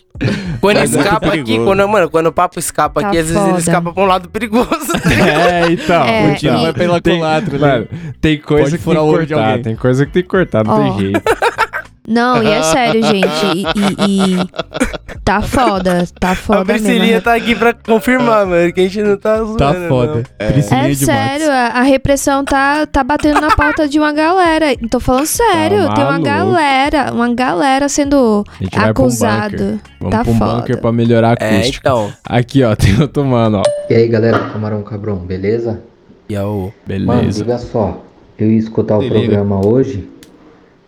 Quando Mas é escapa aqui, quando, mano, quando o papo escapa Tá aqui, às vezes foda. ele escapa pra um lado perigoso. É, então. É, O tiro então. vai pela culatra. Mano, tem coisa Pode que tem que cortar. Tem coisa que tem que cortar, não Ó. tem jeito. Não, e é sério, gente. E, e- e Tá foda, tá A foda Priscilinha mesmo. tá aqui pra confirmar, mano, que a gente não tá zoando. Tá não. foda. É sério, a, a repressão tá, tá batendo na porta de uma galera. Tô falando sério, Tá tem uma galera, uma galera sendo A um bunker. acusado. Vamos Tá pra um foda. bunker pra melhorar a É, acústica. então. Aqui, ó, tem outro mano, ó. E aí galera Camarão Cabrão, beleza? E Mano, Beleza. liga só. Eu ia escutar o liga. programa hoje,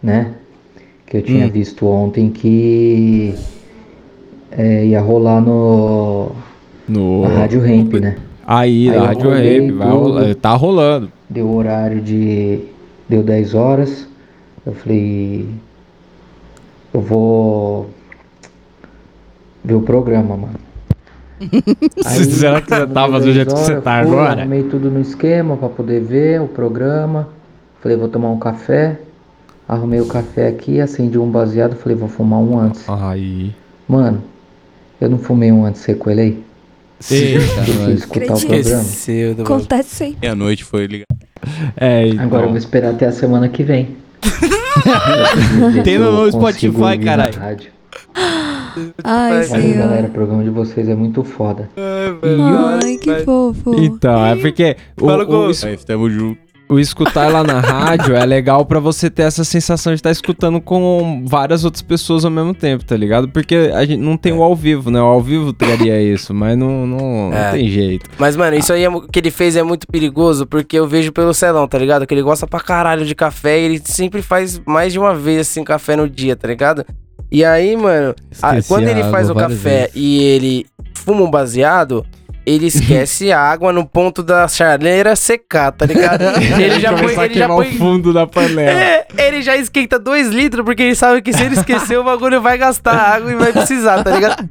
né? Que eu tinha Hum. visto ontem que é, ia rolar no. No... Na Rádio Ramp, né? Aí, Aí na eu Rádio Rap, vai rolar, tá rolando. Deu horário de. Deu 10 horas. Eu falei. Eu vou. Ver o programa, mano. Será que você tava do jeito que 10 você horas, tá agora? Arrumei tudo no esquema pra poder ver o programa. Falei, vou tomar um café. Arrumei o café aqui, acendi um baseado. Falei, vou fumar um antes. Aí. Mano, eu não fumei um antes aí. Fui nós. escutar o programa. Acontece sempre. Meia-noite foi ligar. É, Agora eu vou esperar até a semana que vem. Tem no Spotify, caralho. Ai, senhor. galera. O programa de vocês é muito foda. Ai, que fofo. Então, é porque o, Fala com- o, É, estamos juntos. O escutar lá na rádio é legal pra você ter essa sensação de estar escutando com várias outras pessoas ao mesmo tempo, tá ligado? Porque a gente não tem o ao vivo, né? O ao vivo traria isso, mas não, não, não É. tem jeito. Mas, mano, isso aí é que ele fez é muito perigoso, porque eu vejo pelo Celão, tá ligado? Que ele gosta pra caralho de café e ele sempre faz mais de uma vez, assim, café no dia, tá ligado? E aí, mano, a- quando ele faz o café vezes. e ele fuma um baseado, ele esquece a água no ponto da chaleira secar, tá ligado? ele já põe, ele já põe... o fundo da panela. É, ele já esquenta 2 litros, porque ele sabe que se ele esquecer, o bagulho vai gastar água e vai precisar, tá ligado?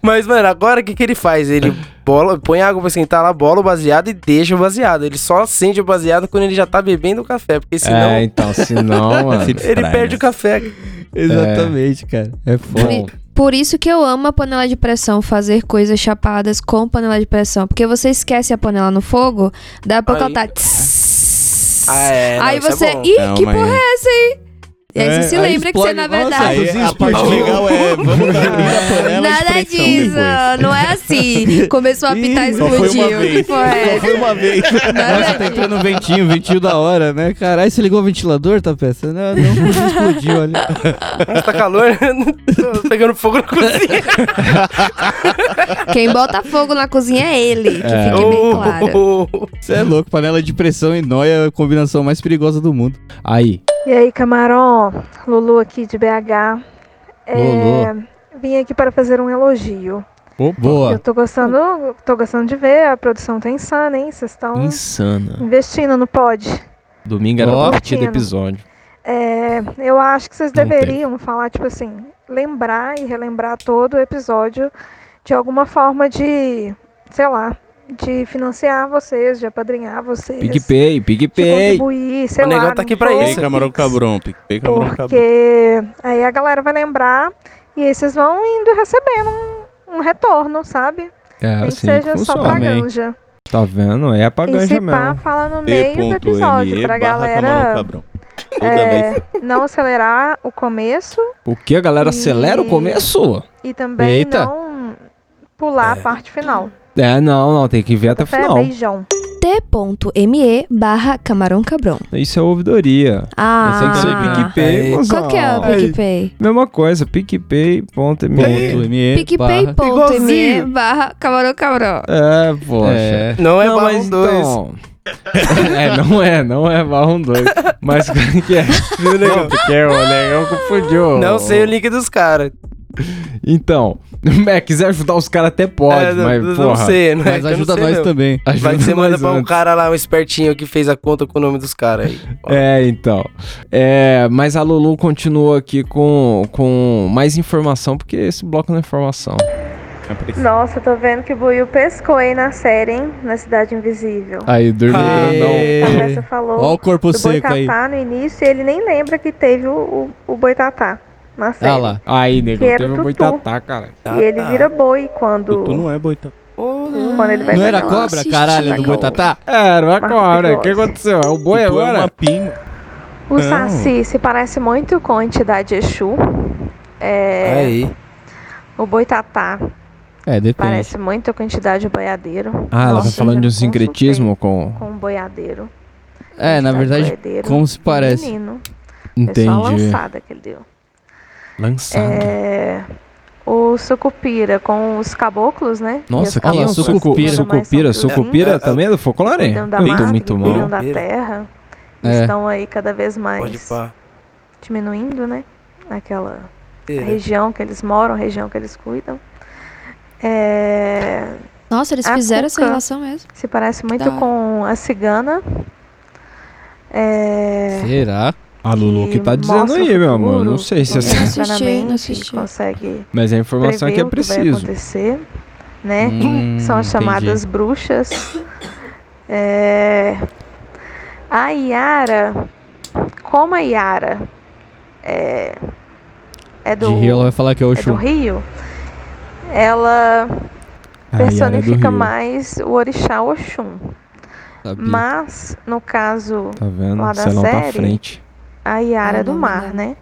Mas, mano, agora o que, que ele faz? Ele bola, põe água pra esquentar lá, bola o baseado e deixa o baseado. Ele só acende o baseado quando ele já tá bebendo o café, porque senão É, então, senão, mano. ele perde o café. Exatamente, cara. É foda. Por isso que eu amo a panela de pressão, fazer coisas chapadas com panela de pressão. Porque você esquece a panela no fogo, dá pra Aí- ela tá... tss. Ah, é, não, aí é você. bom. Ih, Não, que mas- porra é essa aí? E aí É, você se aí lembra que você, na Nossa, verdade. aí a parte legal é vamos abrir a panela de Nada disso, não é assim. Começou a apitar e Só foi uma explodiu. Que porra é foi uma vez. Nossa, tá entrando um ventinho, ventinho da hora, né? Caralho, você ligou o ventilador, tá peça? Não, não, explodiu ali. Mas tá calor, tô pegando fogo na cozinha. Quem bota fogo na cozinha é ele, que É. fique bem claro. Você é louco, panela de pressão e nóia é a combinação mais perigosa do mundo. Aí. E aí, Camarão, Lulu aqui de BH. É. Vim aqui para fazer um elogio. Boa. Eu tô gostando, tô gostando de ver, a produção tá insana, hein? Vocês estão Insana. investindo no pod. Domingo era pra partir do episódio. É, eu acho que vocês Não deveriam falar, tipo assim, lembrar e relembrar todo o episódio de alguma forma de, sei lá, de financiar vocês, de apadrinhar vocês. PicPay, de PicPay. contribuir, sei O lá. negão tá aqui pra isso. Camarão cabrão, PicPay, camarão cabrão. Porque aí a galera vai lembrar e aí vocês vão indo recebendo um, um retorno, sabe? É, Nem que assim seja que só funciona. pra ganja. Tá vendo? É pra E ganja se pá, mesmo. fala no meio do episódio pra galera é, não acelerar o começo O que? A galera acelera o começo? e também Eita. não pular a parte final. É, não, não, tem que ver até o final. beijão. T.me barra camarão cabrão. Isso é ouvidoria. Ah. Tem que ser PicPay. Qual que é o Aí. PicPay? Mesma coisa, PicPay.me. PicPay.me barra camarão camarão. É, poxa. É. Não é barra mas um dois. então- é, não é, não é barra um dois. Mas como que é? negão? Não, porque o negão confundiu. Não sei o link dos caras. Então, é, quiser ajudar os caras até pode, É, não- mas não porra. sei, não é que eu não sei, não. Vai Ajuda que você manda nós pra um cara lá, um espertinho que fez a conta com o nome dos caras aí. É, então. É, mas a Lulu continua aqui com, com mais informação, porque esse bloco não é informação. Nossa, tô vendo que o Buiu pescou aí na série, hein? Na Cidade Invisível. Aí, dormiu Aê. A Vanessa falou Ó o corpo seco aí. Boitatá no início e ele nem lembra que teve o, o, o Boitatá na série. Ah lá. Aí, nego, Que teve o um boitatá, cara. E ele vira boi quando. Tu não é boita. Quando ele vai Não era cobra, uma- caralho, do Boitatá? Era uma cobra. O que aconteceu? É o boi Tu é agora? uma pinga. O Não. Saci se parece muito com a entidade Exu. É, Aí. O boitatá É, depende. parece muito com a entidade boiadeiro. Ah, ela tá falando de um sincretismo com. Com um boiadeiro. É, na verdade, boiadeiro, como se parece. Menino. Entendi. É só a lançada que ele deu. Lançada. É, o sucupira com os caboclos, né? Nossa, E os quem é sucupira? Sucupira, sucupira também é do folclore? Eu tô mata, muito que mal. da terra. É. Estão aí cada vez mais Pode pá. diminuindo, né? Aquela É. região que eles moram, região que eles cuidam. É... Nossa, eles a fizeram essa relação mesmo. Se parece muito Da com a cigana. É... Será? A Lulu que tá dizendo aí, meu amor. Não sei se é assim. assisti, não assisti. consegue Mas a informação é que é preciso. acontecer, né? Hum, São as chamadas entendi. bruxas. É, A Yara, como a Yara é, é do, De Rio, ela vai falar que é o é do. Rio, ela A é personifica Rio. mais o orixá Oxum. Sabia. Mas, no caso Tá vendo? lá da tá série, frente. A Yara é do mar, né?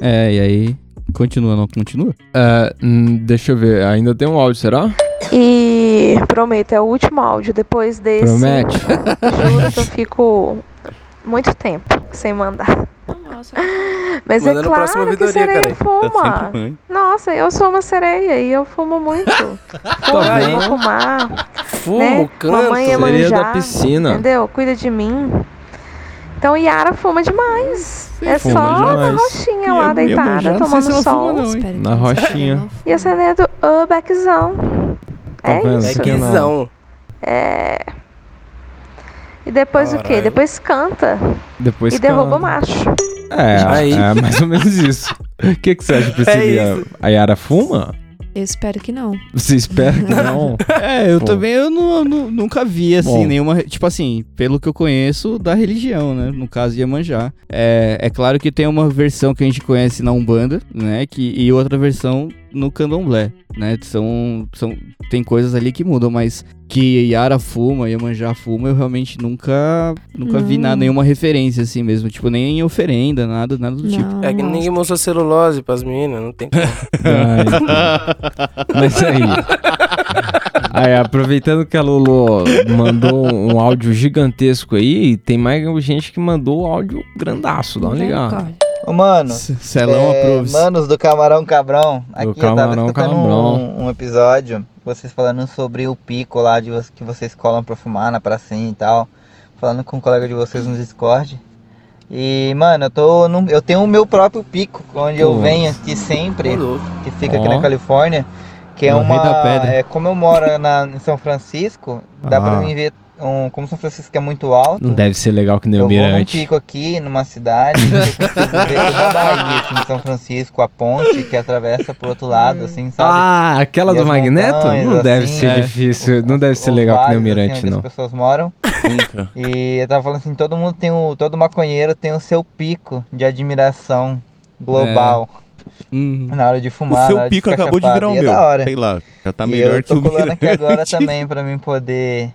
É, e aí. Continua, não continua? É, hum, deixa eu ver. Ainda tem um áudio, será? E prometo, é o último áudio. Depois desse, Promete? juro que eu fico muito tempo sem mandar. Mas Manda é claro que ouvidoria, sereia cara. fuma. Tá sempre bem. Nossa, eu sou uma sereia e eu fumo muito. Fumo, vendo? vou fumar. Fumo, né? canto. Mamãe é Sereia da manjar, piscina. Entendeu? Cuida de mim. Então Yara fuma demais. é fuma só na demais. roxinha lá, deitada, tomando sol. Na rochinha. E acendendo o beckzão. Tá é vendo? isso. Beckzão. É. E depois o quê? Caralho. Depois canta. Depois e derruba canta. o macho. É, Aí. é mais ou menos isso. O que, que você acha, Priscilia? É a Yara fuma? Eu espero que não. Você espera que não? É, eu Pô. também eu nu- nunca vi, assim, Bom. nenhuma. Tipo assim, pelo que eu conheço da religião, né? No caso, Iemanjá. É, é claro que tem uma versão que a gente conhece na Umbanda, né? Que, e outra versão no Candomblé, né? São, são, tem coisas ali que mudam, mas que Yara fuma, Iemanjá fuma, eu realmente nunca, nunca vi nada, nenhuma referência, assim mesmo. Tipo, nem em oferenda, nada, nada do tipo. É que ninguém mostrou celulose pras meninas, não tem como. Mas aí. Aí, aproveitando que a Lulu mandou um áudio gigantesco aí, tem mais gente que mandou áudio grandaço, dá uma ligada. Ô, mano, Celão é, approves. manos do Camarão Cabrão, aqui eu tava Camarão escutando Cabrão. um, um episódio, vocês falando sobre o pico lá de que vocês colam pra fumar na pracinha e tal, falando com um colega de vocês no Discord. E, mano, eu tô num- eu tenho o meu próprio pico, onde eu Pô. venho aqui sempre, que fica aqui na Califórnia, que é No uma, da Pedra. é, como eu moro na, em São Francisco, dá pra Ah. mim ver, um, como São Francisco é muito alto, Não deve ser legal que nem eu o vou num Mirante. pico aqui, numa cidade, que eu consigo ver toda a Bahia, assim, São Francisco, a ponte que atravessa pro outro lado, assim, sabe? Ah, aquela E do Magneto? montanhas, Não deve assim, ser é, difícil, não deve ser legal que nem o assim, Mirante, onde não. as pessoas moram. E eu tava falando assim, todo mundo tem o, todo maconheiro tem o seu pico de admiração global. Na hora de fumar, o seu pico acabou de virar o é meu. da hora. Sei lá, já tá E melhor eu que tô o colando aqui agora Mirante. também pra mim poder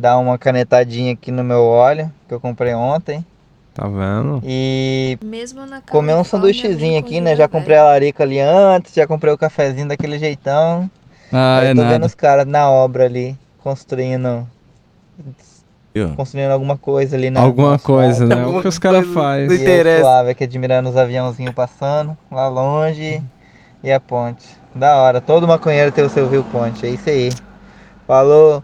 dar uma canetadinha aqui no meu óleo, que eu comprei ontem. Tá vendo? E Mesmo na comer um sanduíchezinho aqui, né? Já comprei a larica ali antes, já comprei o cafezinho daquele jeitão. Ah, Aí é tô vendo nada. os caras na obra ali, construindo. Construindo alguma coisa ali, né? Alguma coisa, né? O que os caras fazem. E eu suave aqui admirando os aviãozinhos passando lá longe e a ponte. Da hora, todo maconheiro tem o seu viewpoint, é isso aí. Falou!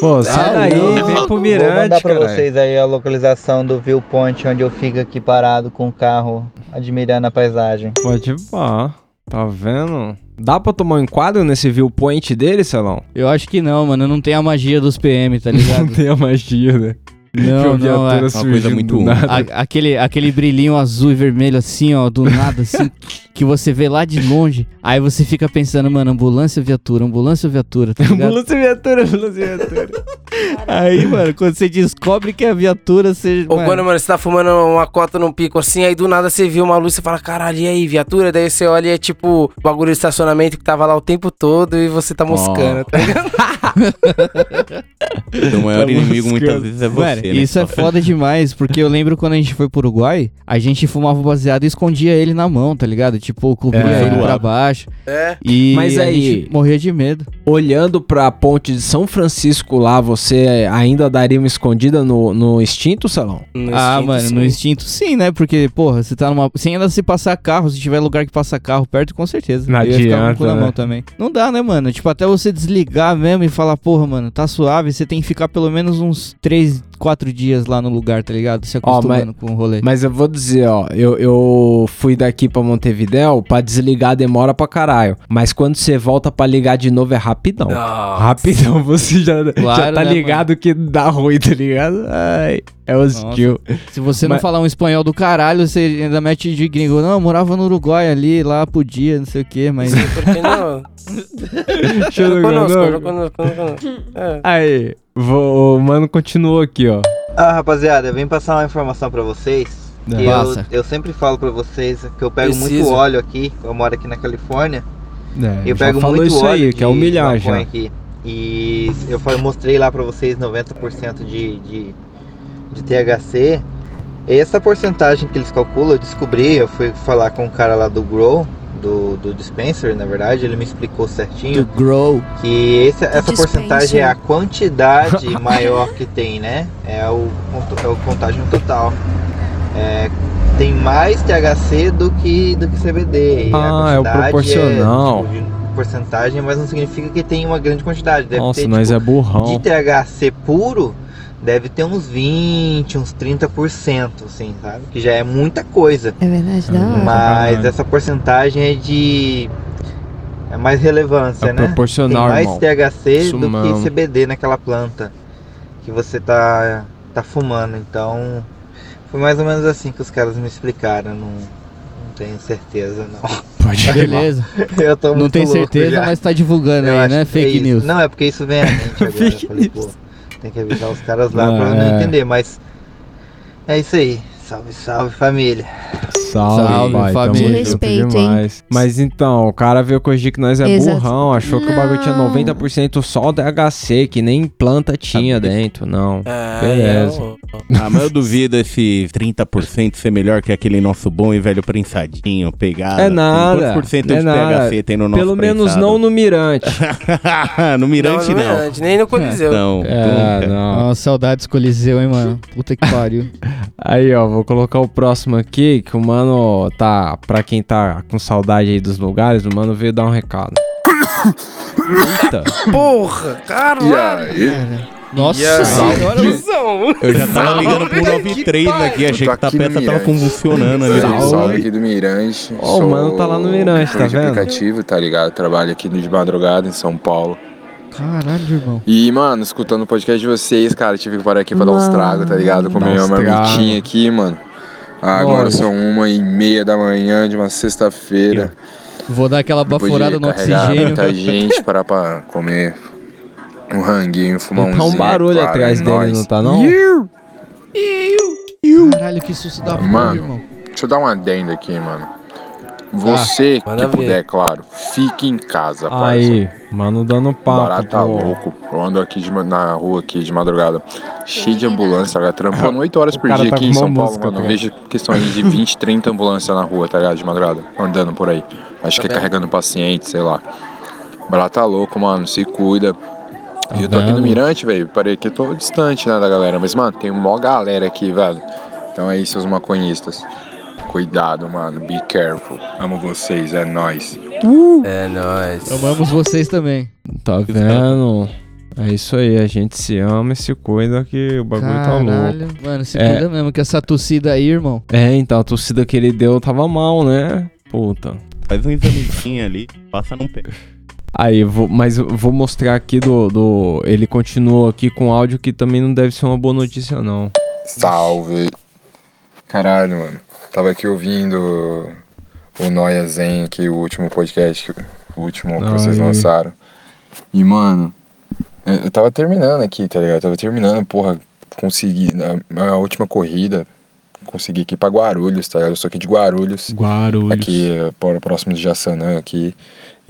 Pô, sai daí, vem pro Vou Mirante, mandar pra vocês aí a localização do viewpoint onde eu fico aqui parado com o carro admirando a paisagem. Pode ir pá. Tá vendo? Dá pra tomar um enquadro nesse viewpoint dele, Celão? Eu acho que não, mano. Não tem a magia dos PM, tá ligado? Não tem a magia, né? Não, Que a não, é viatura surgindo do nada. A- aquele, aquele brilhinho azul e vermelho assim, ó, do nada, assim, que você vê lá de longe. Aí você fica pensando, mano, ambulância, viatura, ambulância, viatura, tá? Ambulância viatura, ambulância viatura. Aí, mano, quando você descobre que é a viatura, você. Ou quando, mano, você tá fumando uma cota num pico assim, aí do nada você viu uma luz e fala, caralho, e aí, viatura? Daí você olha e é tipo o bagulho de estacionamento que tava lá o tempo todo e você tá moscando, tá ligado? O maior Tá inimigo muitas vezes é Mano, né? isso é foda demais, porque eu lembro quando a gente foi pro Uruguai, a gente fumava baseado e escondia ele na mão, tá ligado? Tipo, cobria É. ele pra baixo. É. E Mas aí- morria de medo. Olhando pra ponte de São Francisco lá, você ainda daria uma escondida no, no instinto, Salão? ah, mano, no instinto sim, né? Porque, porra, você tá numa. Sem ainda se passar carro, se tiver lugar que passa carro perto, com certeza. Não Eu ia ficar com o adianta, cu na né? mão também. Não dá, né, mano? Tipo, até você desligar mesmo e falar, porra, mano, tá suave, você tem que ficar pelo menos uns 3, 4 dias lá no lugar, tá ligado? Se Ó, acostumando mas, com o rolê. mas eu vou dizer, ó, eu, eu fui daqui pra Montevidéu, pra desligar demora pra caralho. Mas quando você volta pra ligar de novo é rapidão. Rapidão, você já, já Claro, tá né, ligado que dá ruim, tá ligado? Ai, é hostil. Se você não Mas- falar um espanhol do caralho, você ainda mete de gringo. Não, eu morava no Uruguai ali, lá podia, não sei o que, mas. Não. Deixa eu não conosco, não. não conosco, não conosco. É. Aí, vou, o mano continuou aqui, ó. Ah, rapaziada, eu vim passar uma informação pra vocês. É. Que eu, Passa. eu sempre falo pra vocês que eu pego Preciso. muito óleo aqui. Eu moro aqui na Califórnia. É, eu pego falou muito isso óleo aí, que é maconha já. aqui. E eu fa- mostrei lá pra vocês 90% de, de, de THC. Essa porcentagem que eles calculam, eu descobri, eu fui falar com o cara lá do Grow, do, do dispenser, na verdade, ele me explicou certinho. Do Grow. Que esse- essa dispenser. porcentagem é a quantidade maior que tem, né? É o, é o contagem total. É, tem mais THC do que, do que CBD. a Ah, é o proporcional. tipo, de porcentagem, mas não significa que tem uma grande quantidade. Deve Nossa, ter, nós tipo, é burrão. De THC puro, deve ter uns 20, uns 30%, assim, sabe? Que já é muita coisa. É verdade, da hora. Mas essa porcentagem é de. É mais relevância, É né? proporcional, Tem mais irmão. THC Isso do que CBD naquela planta que você tá, tá fumando. Então, foi mais ou menos assim que os caras me explicaram. Não, não tenho certeza, não. Pode Beleza. Eu tô Não louco certeza, já. mas tá divulgando Eu aí, né? é Fake isso. news. Não, é porque isso vem à mente agora. eu falei, pô, tem que avisar os caras lá pra É. não entender, mas é isso aí. Salve, salve família. Salve, Salve, pai, tamo família. junto Respeito, hein? demais. Mas então, o cara veio corrigir que nós é Exato. burrão, achou que o bagulho tinha Não. 90% só DHC, que nem planta tinha dentro, não. É, Beleza. eu- Ah, mas eu duvido esse 30% ser melhor que aquele nosso bom e velho prensadinho, pegado. É assim. nada. Quantos por cento é de nada. THC tem no nosso Pelo menos prensado? não no Mirante. no Mirante Não, não. no Mirante, nem no Coliseu. Não, É, nunca. não. Nossa, saudades Coliseu, hein, mano? Puta que pariu. Aí, ó, vou colocar o próximo aqui, que o mano tá, pra quem tá com saudade aí dos lugares, o mano veio dar um recado. Eita. Porra, caralho. Nossa E aí, senhora. Eu já tava ligando pro 93 aqui, achei que a aqui no peça tava convulsionando ali. Salve, salve aqui do Mirante. Ó, o mano tá lá no Mirante, tá vendo? aplicativo, tá ligado? Trabalho aqui de madrugada em São Paulo. Caralho, irmão. E, mano, escutando o podcast de vocês, cara, tive que parar aqui pra dar uns tragos, tá ligado? Comer uma marmitinha aqui, mano. Ah, agora Lógico. são uma e meia da manhã de uma sexta-feira. Vou dar aquela baforada no oxigênio. muita gente, parar pra comer um ranguinho, fumar um Tá um barulho atrás dele, não tá não? Caralho, que susto da porra, Mano, irmão. deixa eu dar um adendo aqui, mano. Você manda que ver. puder, claro, fique em casa, parça. Aí, mano dando papo. Barato tá pô. louco. Eu ando aqui de na rua aqui de madrugada, cheio de ambulância, tá ligado? Trampando 8 horas por cara dia tá aqui em São Paulo, música, mano. tá Eu vejo questão aí de 20, 30 ambulâncias na rua, tá ligado? De madrugada, andando por aí. Acho que é vendo? carregando paciente, sei lá. Barato tá louco, mano. Se cuida. E eu tô aqui no? Mirante, velho. Parei que eu tô distante, né, da galera. Mas, mano, tem uma galera aqui, velho. Então aí, seus maconhistas. Cuidado, mano. Be careful. Amo vocês, é nóis. É nóis. Amamos vocês também. Tá vendo? É isso aí, a gente se ama e se cuida que o bagulho tá Caralho. louco. Mano, se É. cuida mesmo que essa tossida aí, irmão. É, então a torcida que ele deu tava mal, né? Puta. Faz um examezinho ali, passa num pé. Aí, vou, mas eu vou mostrar aqui do, do. Ele continuou aqui com áudio que também não deve ser uma boa notícia, não. Salve. Caralho, mano. Tava aqui ouvindo o Noia Zen aqui, o último podcast, o último que vocês lançaram. E, mano, eu tava terminando aqui, tá ligado? Eu tava terminando, porra, consegui. A, a última corrida, consegui aqui pra Guarulhos, tá ligado? Eu sou aqui de Guarulhos. Guarulhos. Aqui, por- próximo de Jaçanã aqui.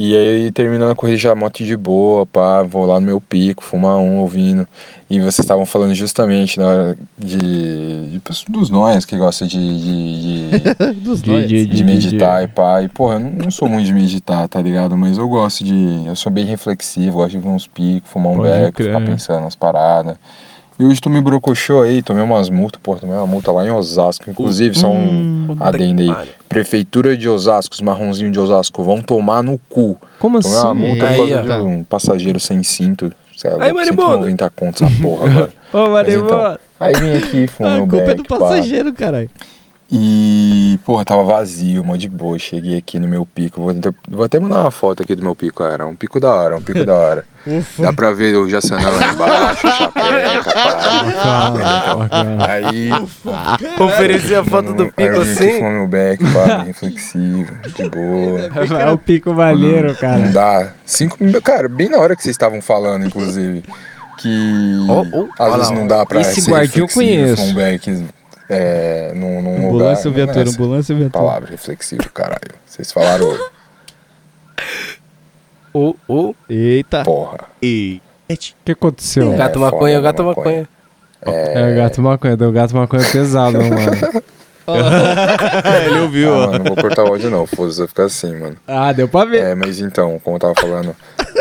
E aí, terminando a corrida, já moto de boa, pá, vou lá no meu pico, fumar um, ouvindo. E vocês estavam falando justamente na hora de, de- dos nós que gostam de, de, de, Dos de, nós. de- de De- meditar e pá. E, porra, eu não, não sou muito de meditar, tá ligado? Mas eu gosto de. Eu sou bem reflexivo, gosto de ver uns picos, fumar um Pode beco, crer. ficar pensando nas paradas. E hoje tomei brocochô aí, tomei umas multas, porra, tomei uma multa lá em Osasco. Inclusive, só um adendo aí. Prefeitura de Osasco, os marronzinhos de Osasco, vão tomar no cu. Como Tomei uma assim? multa Aí, por causa de um passageiro sem cinto. Sei lá, Aí, Maribondo. 190 contos essa porra agora. Ô, Mas Maribondo. então, Aí vim aqui, fumei A meu culpa é do passageiro, caralho. E, porra, tava vazio, mó de boa. Cheguei aqui no meu pico. Vou, até- vou até mandar uma foto aqui do meu pico, cara. Um pico da hora, um pico da hora. Dá pra ver o Jassanã lá embaixo, chapeca, pá. Então, Aí. Oferecer a foto do pico eu assim. fumar meu beck, pá, reflexivo, de boa. É o pico valheiro, cara. Não dá. Cinco. Cara, bem na hora que vocês estavam falando, inclusive. Que às vezes não dá pra Esse ser guardinha eu conheço. Um back é, num, num Ambulância lugar. viatura, não é essa ambulância viatura. Palavra reflexivo, caralho. Vocês falaram. O, o. Eita. Porra. E. O que aconteceu? Gato É, maconha, foda, gato maconha. É, gato maconha, deu gato maconha pesado, mano. Ele ouviu. Ah, mano, não vou cortar o áudio, não. Foda-se, vai ficar assim, mano. Ah, deu pra ver. É, mas então, como eu tava falando,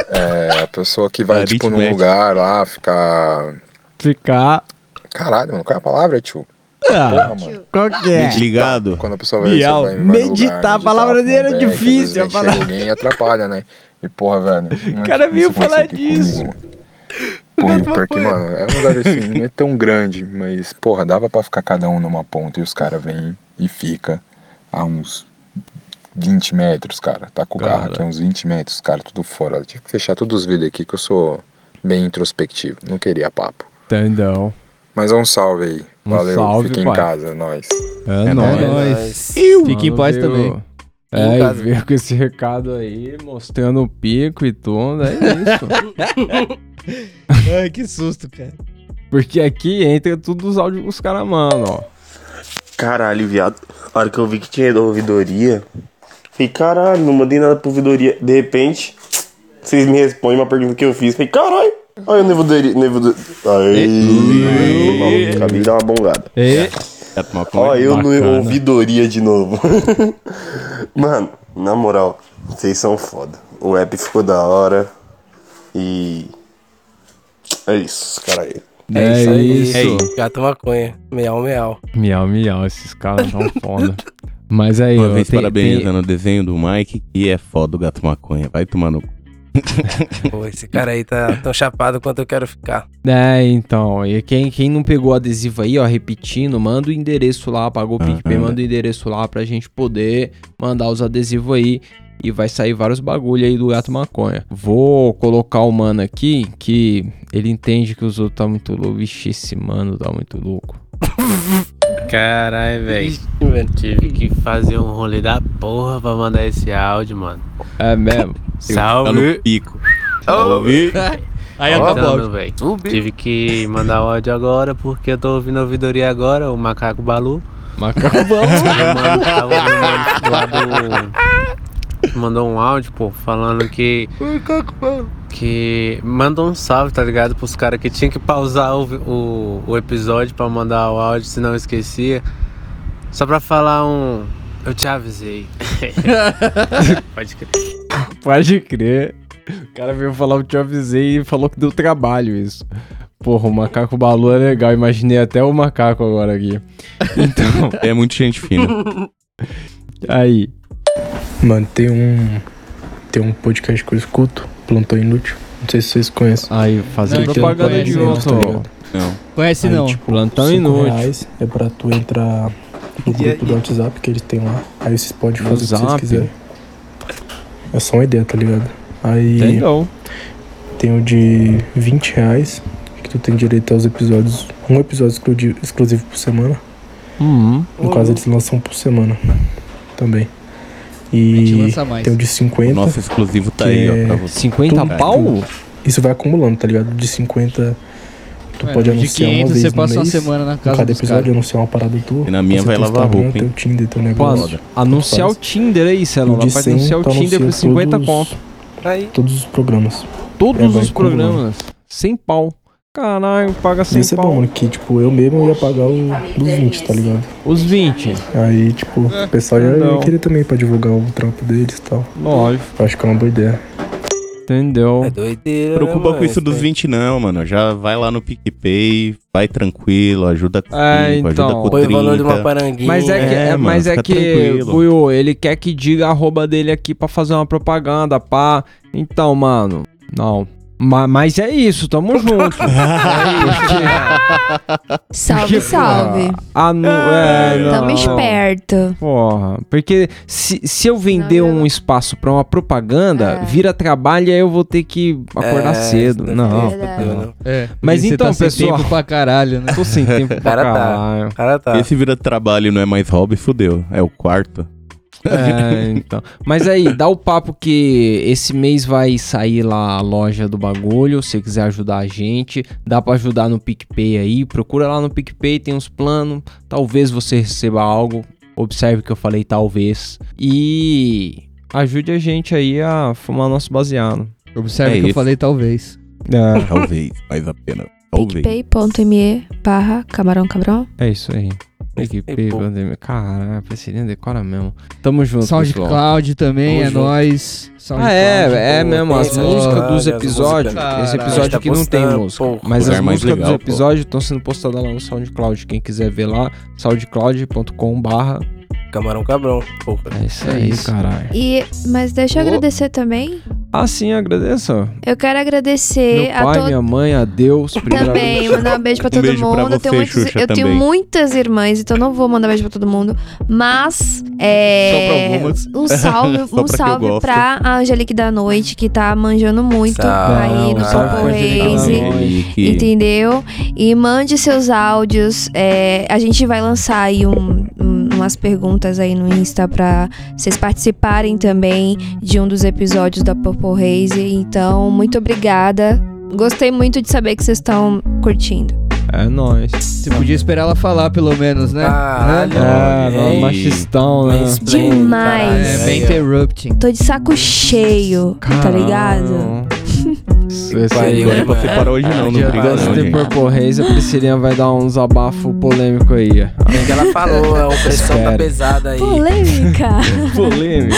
é, a pessoa que vai, tipo, num lugar lá, ficar. Ficar. Caralho, mano, qual é a palavra, tio? Porra, mano. Qual que é? Ligado. Quando a pessoa vai, Miau. vai, Meditar, lugar, a palavra dele é com o beck, difícil, às vezes a palavra- alguém e atrapalha, né? E porra, velho. é O cara difícil veio falar disso. Porra, porque, mano, é um lugar assim, não é tão grande, mas, porra, dava pra ficar cada um numa ponta e os caras vêm e fica a uns 20 metros, cara. Tá com o carro aqui a uns 20 metros, cara, tudo fora. Eu tive que fechar todos os vídeos aqui que eu sou bem introspectivo, não queria papo. Entendeu? Mas é um salve aí. Um Valeu, salve, fiquem em pai. casa, nós. É, É nóis. nóis. Fique em paz também. É, Em e veio com esse recado aí, mostrando o pico e tudo, é isso. Ai, que susto, cara. Porque aqui entra tudo os áudios dos caras, mano, ó. Caralho, viado. A hora que eu vi que tinha ouvidoria, falei, caralho, não mandei nada pra ouvidoria. De repente, vocês me respondem uma pergunta que eu fiz. Falei, caralho, olha o ouvidoria. ouvidoria. Aí, acabei de dar uma bongada. E... Ó, eu no ouvidoria de novo. Mano, na moral, vocês são foda. O app ficou da hora. E. É isso, cara aí. É isso. aí. Gato maconha. Meal, meal. Miau, miau, esses caras são foda. Mas aí, Uma ó, vez tem- parabenizando o desenho do Mike, que é foda o gato maconha. Vai tomar no cu. Pô, esse cara aí tá tão chapado quanto eu quero ficar. É, então, e quem, quem não pegou o adesivo aí, ó, repetindo, manda o endereço lá, pagou o PicPay, Aham. manda o endereço lá pra gente poder mandar os adesivos aí. E vai sair vários bagulho aí do gato maconha. Vou colocar o mano aqui, que ele entende que os outros tá muito louco. Vixe, esse mano tá muito louco. Caralho, velho. Tive que fazer um rolê da porra pra mandar esse áudio, mano. É mesmo? Salve. Tá no pico. Salve. Aí acabou velho. Tive que mandar o áudio agora porque eu tô ouvindo a ouvidoria agora, o Macaco Balu. Macaco Balu. Aí, mano, tava ouvindo lá do- Mandou um áudio, pô, falando que. Que. Mandou um salve, tá ligado? Pros caras que tinha que pausar o, o, o episódio pra mandar o áudio, senão esquecia. Só pra falar um. Eu te avisei. Pode crer. Pode crer. O cara veio falar o te avisei e falou que deu trabalho isso. Porra, o macaco balu é legal. Imaginei até o macaco agora aqui. Então. É muito gente fina. Aí. Mano, tem um. Tem um podcast que eu escuto, Plantão Inútil. Não sei se vocês conhecem. Aí, fazendo Não, propaganda de um outro. ligado? Não. Conhece Aí, não. tipo, Plantão Inútil. reais é pra tu entrar no grupo do WhatsApp que eles têm lá. Aí vocês podem fazer o que vocês Zap? quiserem. É só uma ideia, tá ligado? Aí Entendeu? tem o de 20 reais, que tu tem direito aos episódios. Um episódio excludi- exclusivo por semana. Uhum. No caso, eles lançam por semana também. A E tem o de 50. O nosso exclusivo tá aí, ó, é pra você. 50 tudo, pau? tipo, Isso vai acumulando, tá ligado? De 50. Tu É, pode de anunciar 500 uma vez você no passa uma mês, semana na casa cada episódio caras. anunciar uma parada tua. E na minha vai lavar Instagram, roupa, hein? Teu Tinder, teu Pô, negócio. anunciar o. Tinder aí, Celão. O Dá de pra 100, anunciar o tu Tinder por anuncia 50 todos conto. Aí. Todos os programas. Todos É, os programas. Sem pau. Caralho, paga sem Isso é bom, mano, que tipo, eu mesmo ia pagar o dos 20, tá ligado? Os 20. Aí, tipo, o pessoal já ia querer também pra divulgar o trampo deles e tal. Lógico. Acho que é uma boa ideia. Entendeu? É doideira. Preocupa né, com isso dos 20 não, mano. Já vai lá no PicPay, vai tranquilo, ajuda com É, 5, ajuda então. com Põe o 30. valor de uma paranguinha. Mas é que, é, mano, mas é que. Buiu, ele quer que diga a arroba dele aqui pra fazer uma propaganda, pá. Então, mano, não. Ma- Mas é isso, tamo junto. Salve, Porque, salve. Ah, não, é, não, Tamo não. esperto. Porra, porque se, se eu vender um espaço pra uma propaganda, É. vira trabalho e aí eu vou ter que acordar É, cedo. Não, daí não. não. É, Mas porque então, tá sem pessoal. tempo pra caralho, né? Tô sem tempo pra Cara tá. caralho. Cara tá. Esse vira trabalho não é mais hobby, fudeu. É o quarto. É, então. Mas aí, dá o papo que esse mês vai sair lá a loja do bagulho. Se você quiser ajudar a gente, dá pra ajudar no PicPay aí. Procura lá no PicPay, tem uns planos. Talvez você receba algo. Observe que eu falei talvez. E ajude a gente aí a fumar nosso baseado. Observe É que eu isso. falei talvez. É, Talvez, mais a pena. Talvez. pay.me barra camarão cabrão. é isso aí. PicPay, pandemia. Caralho, Priscilinha decora mesmo. Tamo junto, pessoal. SoundCloud também, Tamo é junto. nóis. Ah, é, é pô, mesmo. As músicas dos as episódios. músicas. Esse episódio Tá aqui não tem postando, música. pô. Mas Lugar as mais músicas legal, dos pô. episódios estão sendo postadas lá no SoundCloud. Quem quiser ver lá, soundcloud.com/barra. Camarão cabrão. Porra. É isso É aí, isso. caralho. E, mas deixa eu agradecer também. Ah, sim, agradeço. Eu quero agradecer Meu a pai, todos. minha mãe, a Deus. Também, mandar um beijo pra Um todo beijo pra mundo. eu, tenho você, Xuxa, eu tenho muitas irmãs, então não vou mandar beijo pra todo mundo. Mas, é. Só pra algumas. Um salve, Só um pra que eu salve pra Angelique da Noite, que tá manjando muito Salve. aí no Reise. Noite. Henrique. Entendeu? E mande seus áudios. é, a gente vai lançar aí um- um- umas perguntas aí no Insta pra vocês participarem também de um dos episódios da Purple Haze. Então, muito obrigada. Gostei muito de saber que vocês estão curtindo. É nóis. Você podia esperar ela falar, pelo menos, né? Caralho. É, Ei. não, machistão, né? Demais. caralho. É, bem interrupting. Tô de saco cheio, tá ligado? Pariu, aí. hein, Não é pra separar hoje não, não briga não, gente. Purple Haze, a Priscilinha vai dar uns abafo polêmico aí. ó. Bem que ela falou, a opressão tá pesada aí. Polêmica. Polêmico.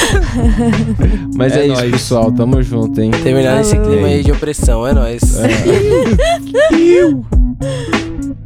Mas é, É isso, nóis. pessoal. Tamo junto, hein? Terminar esse clima aí de opressão, é nóis. É.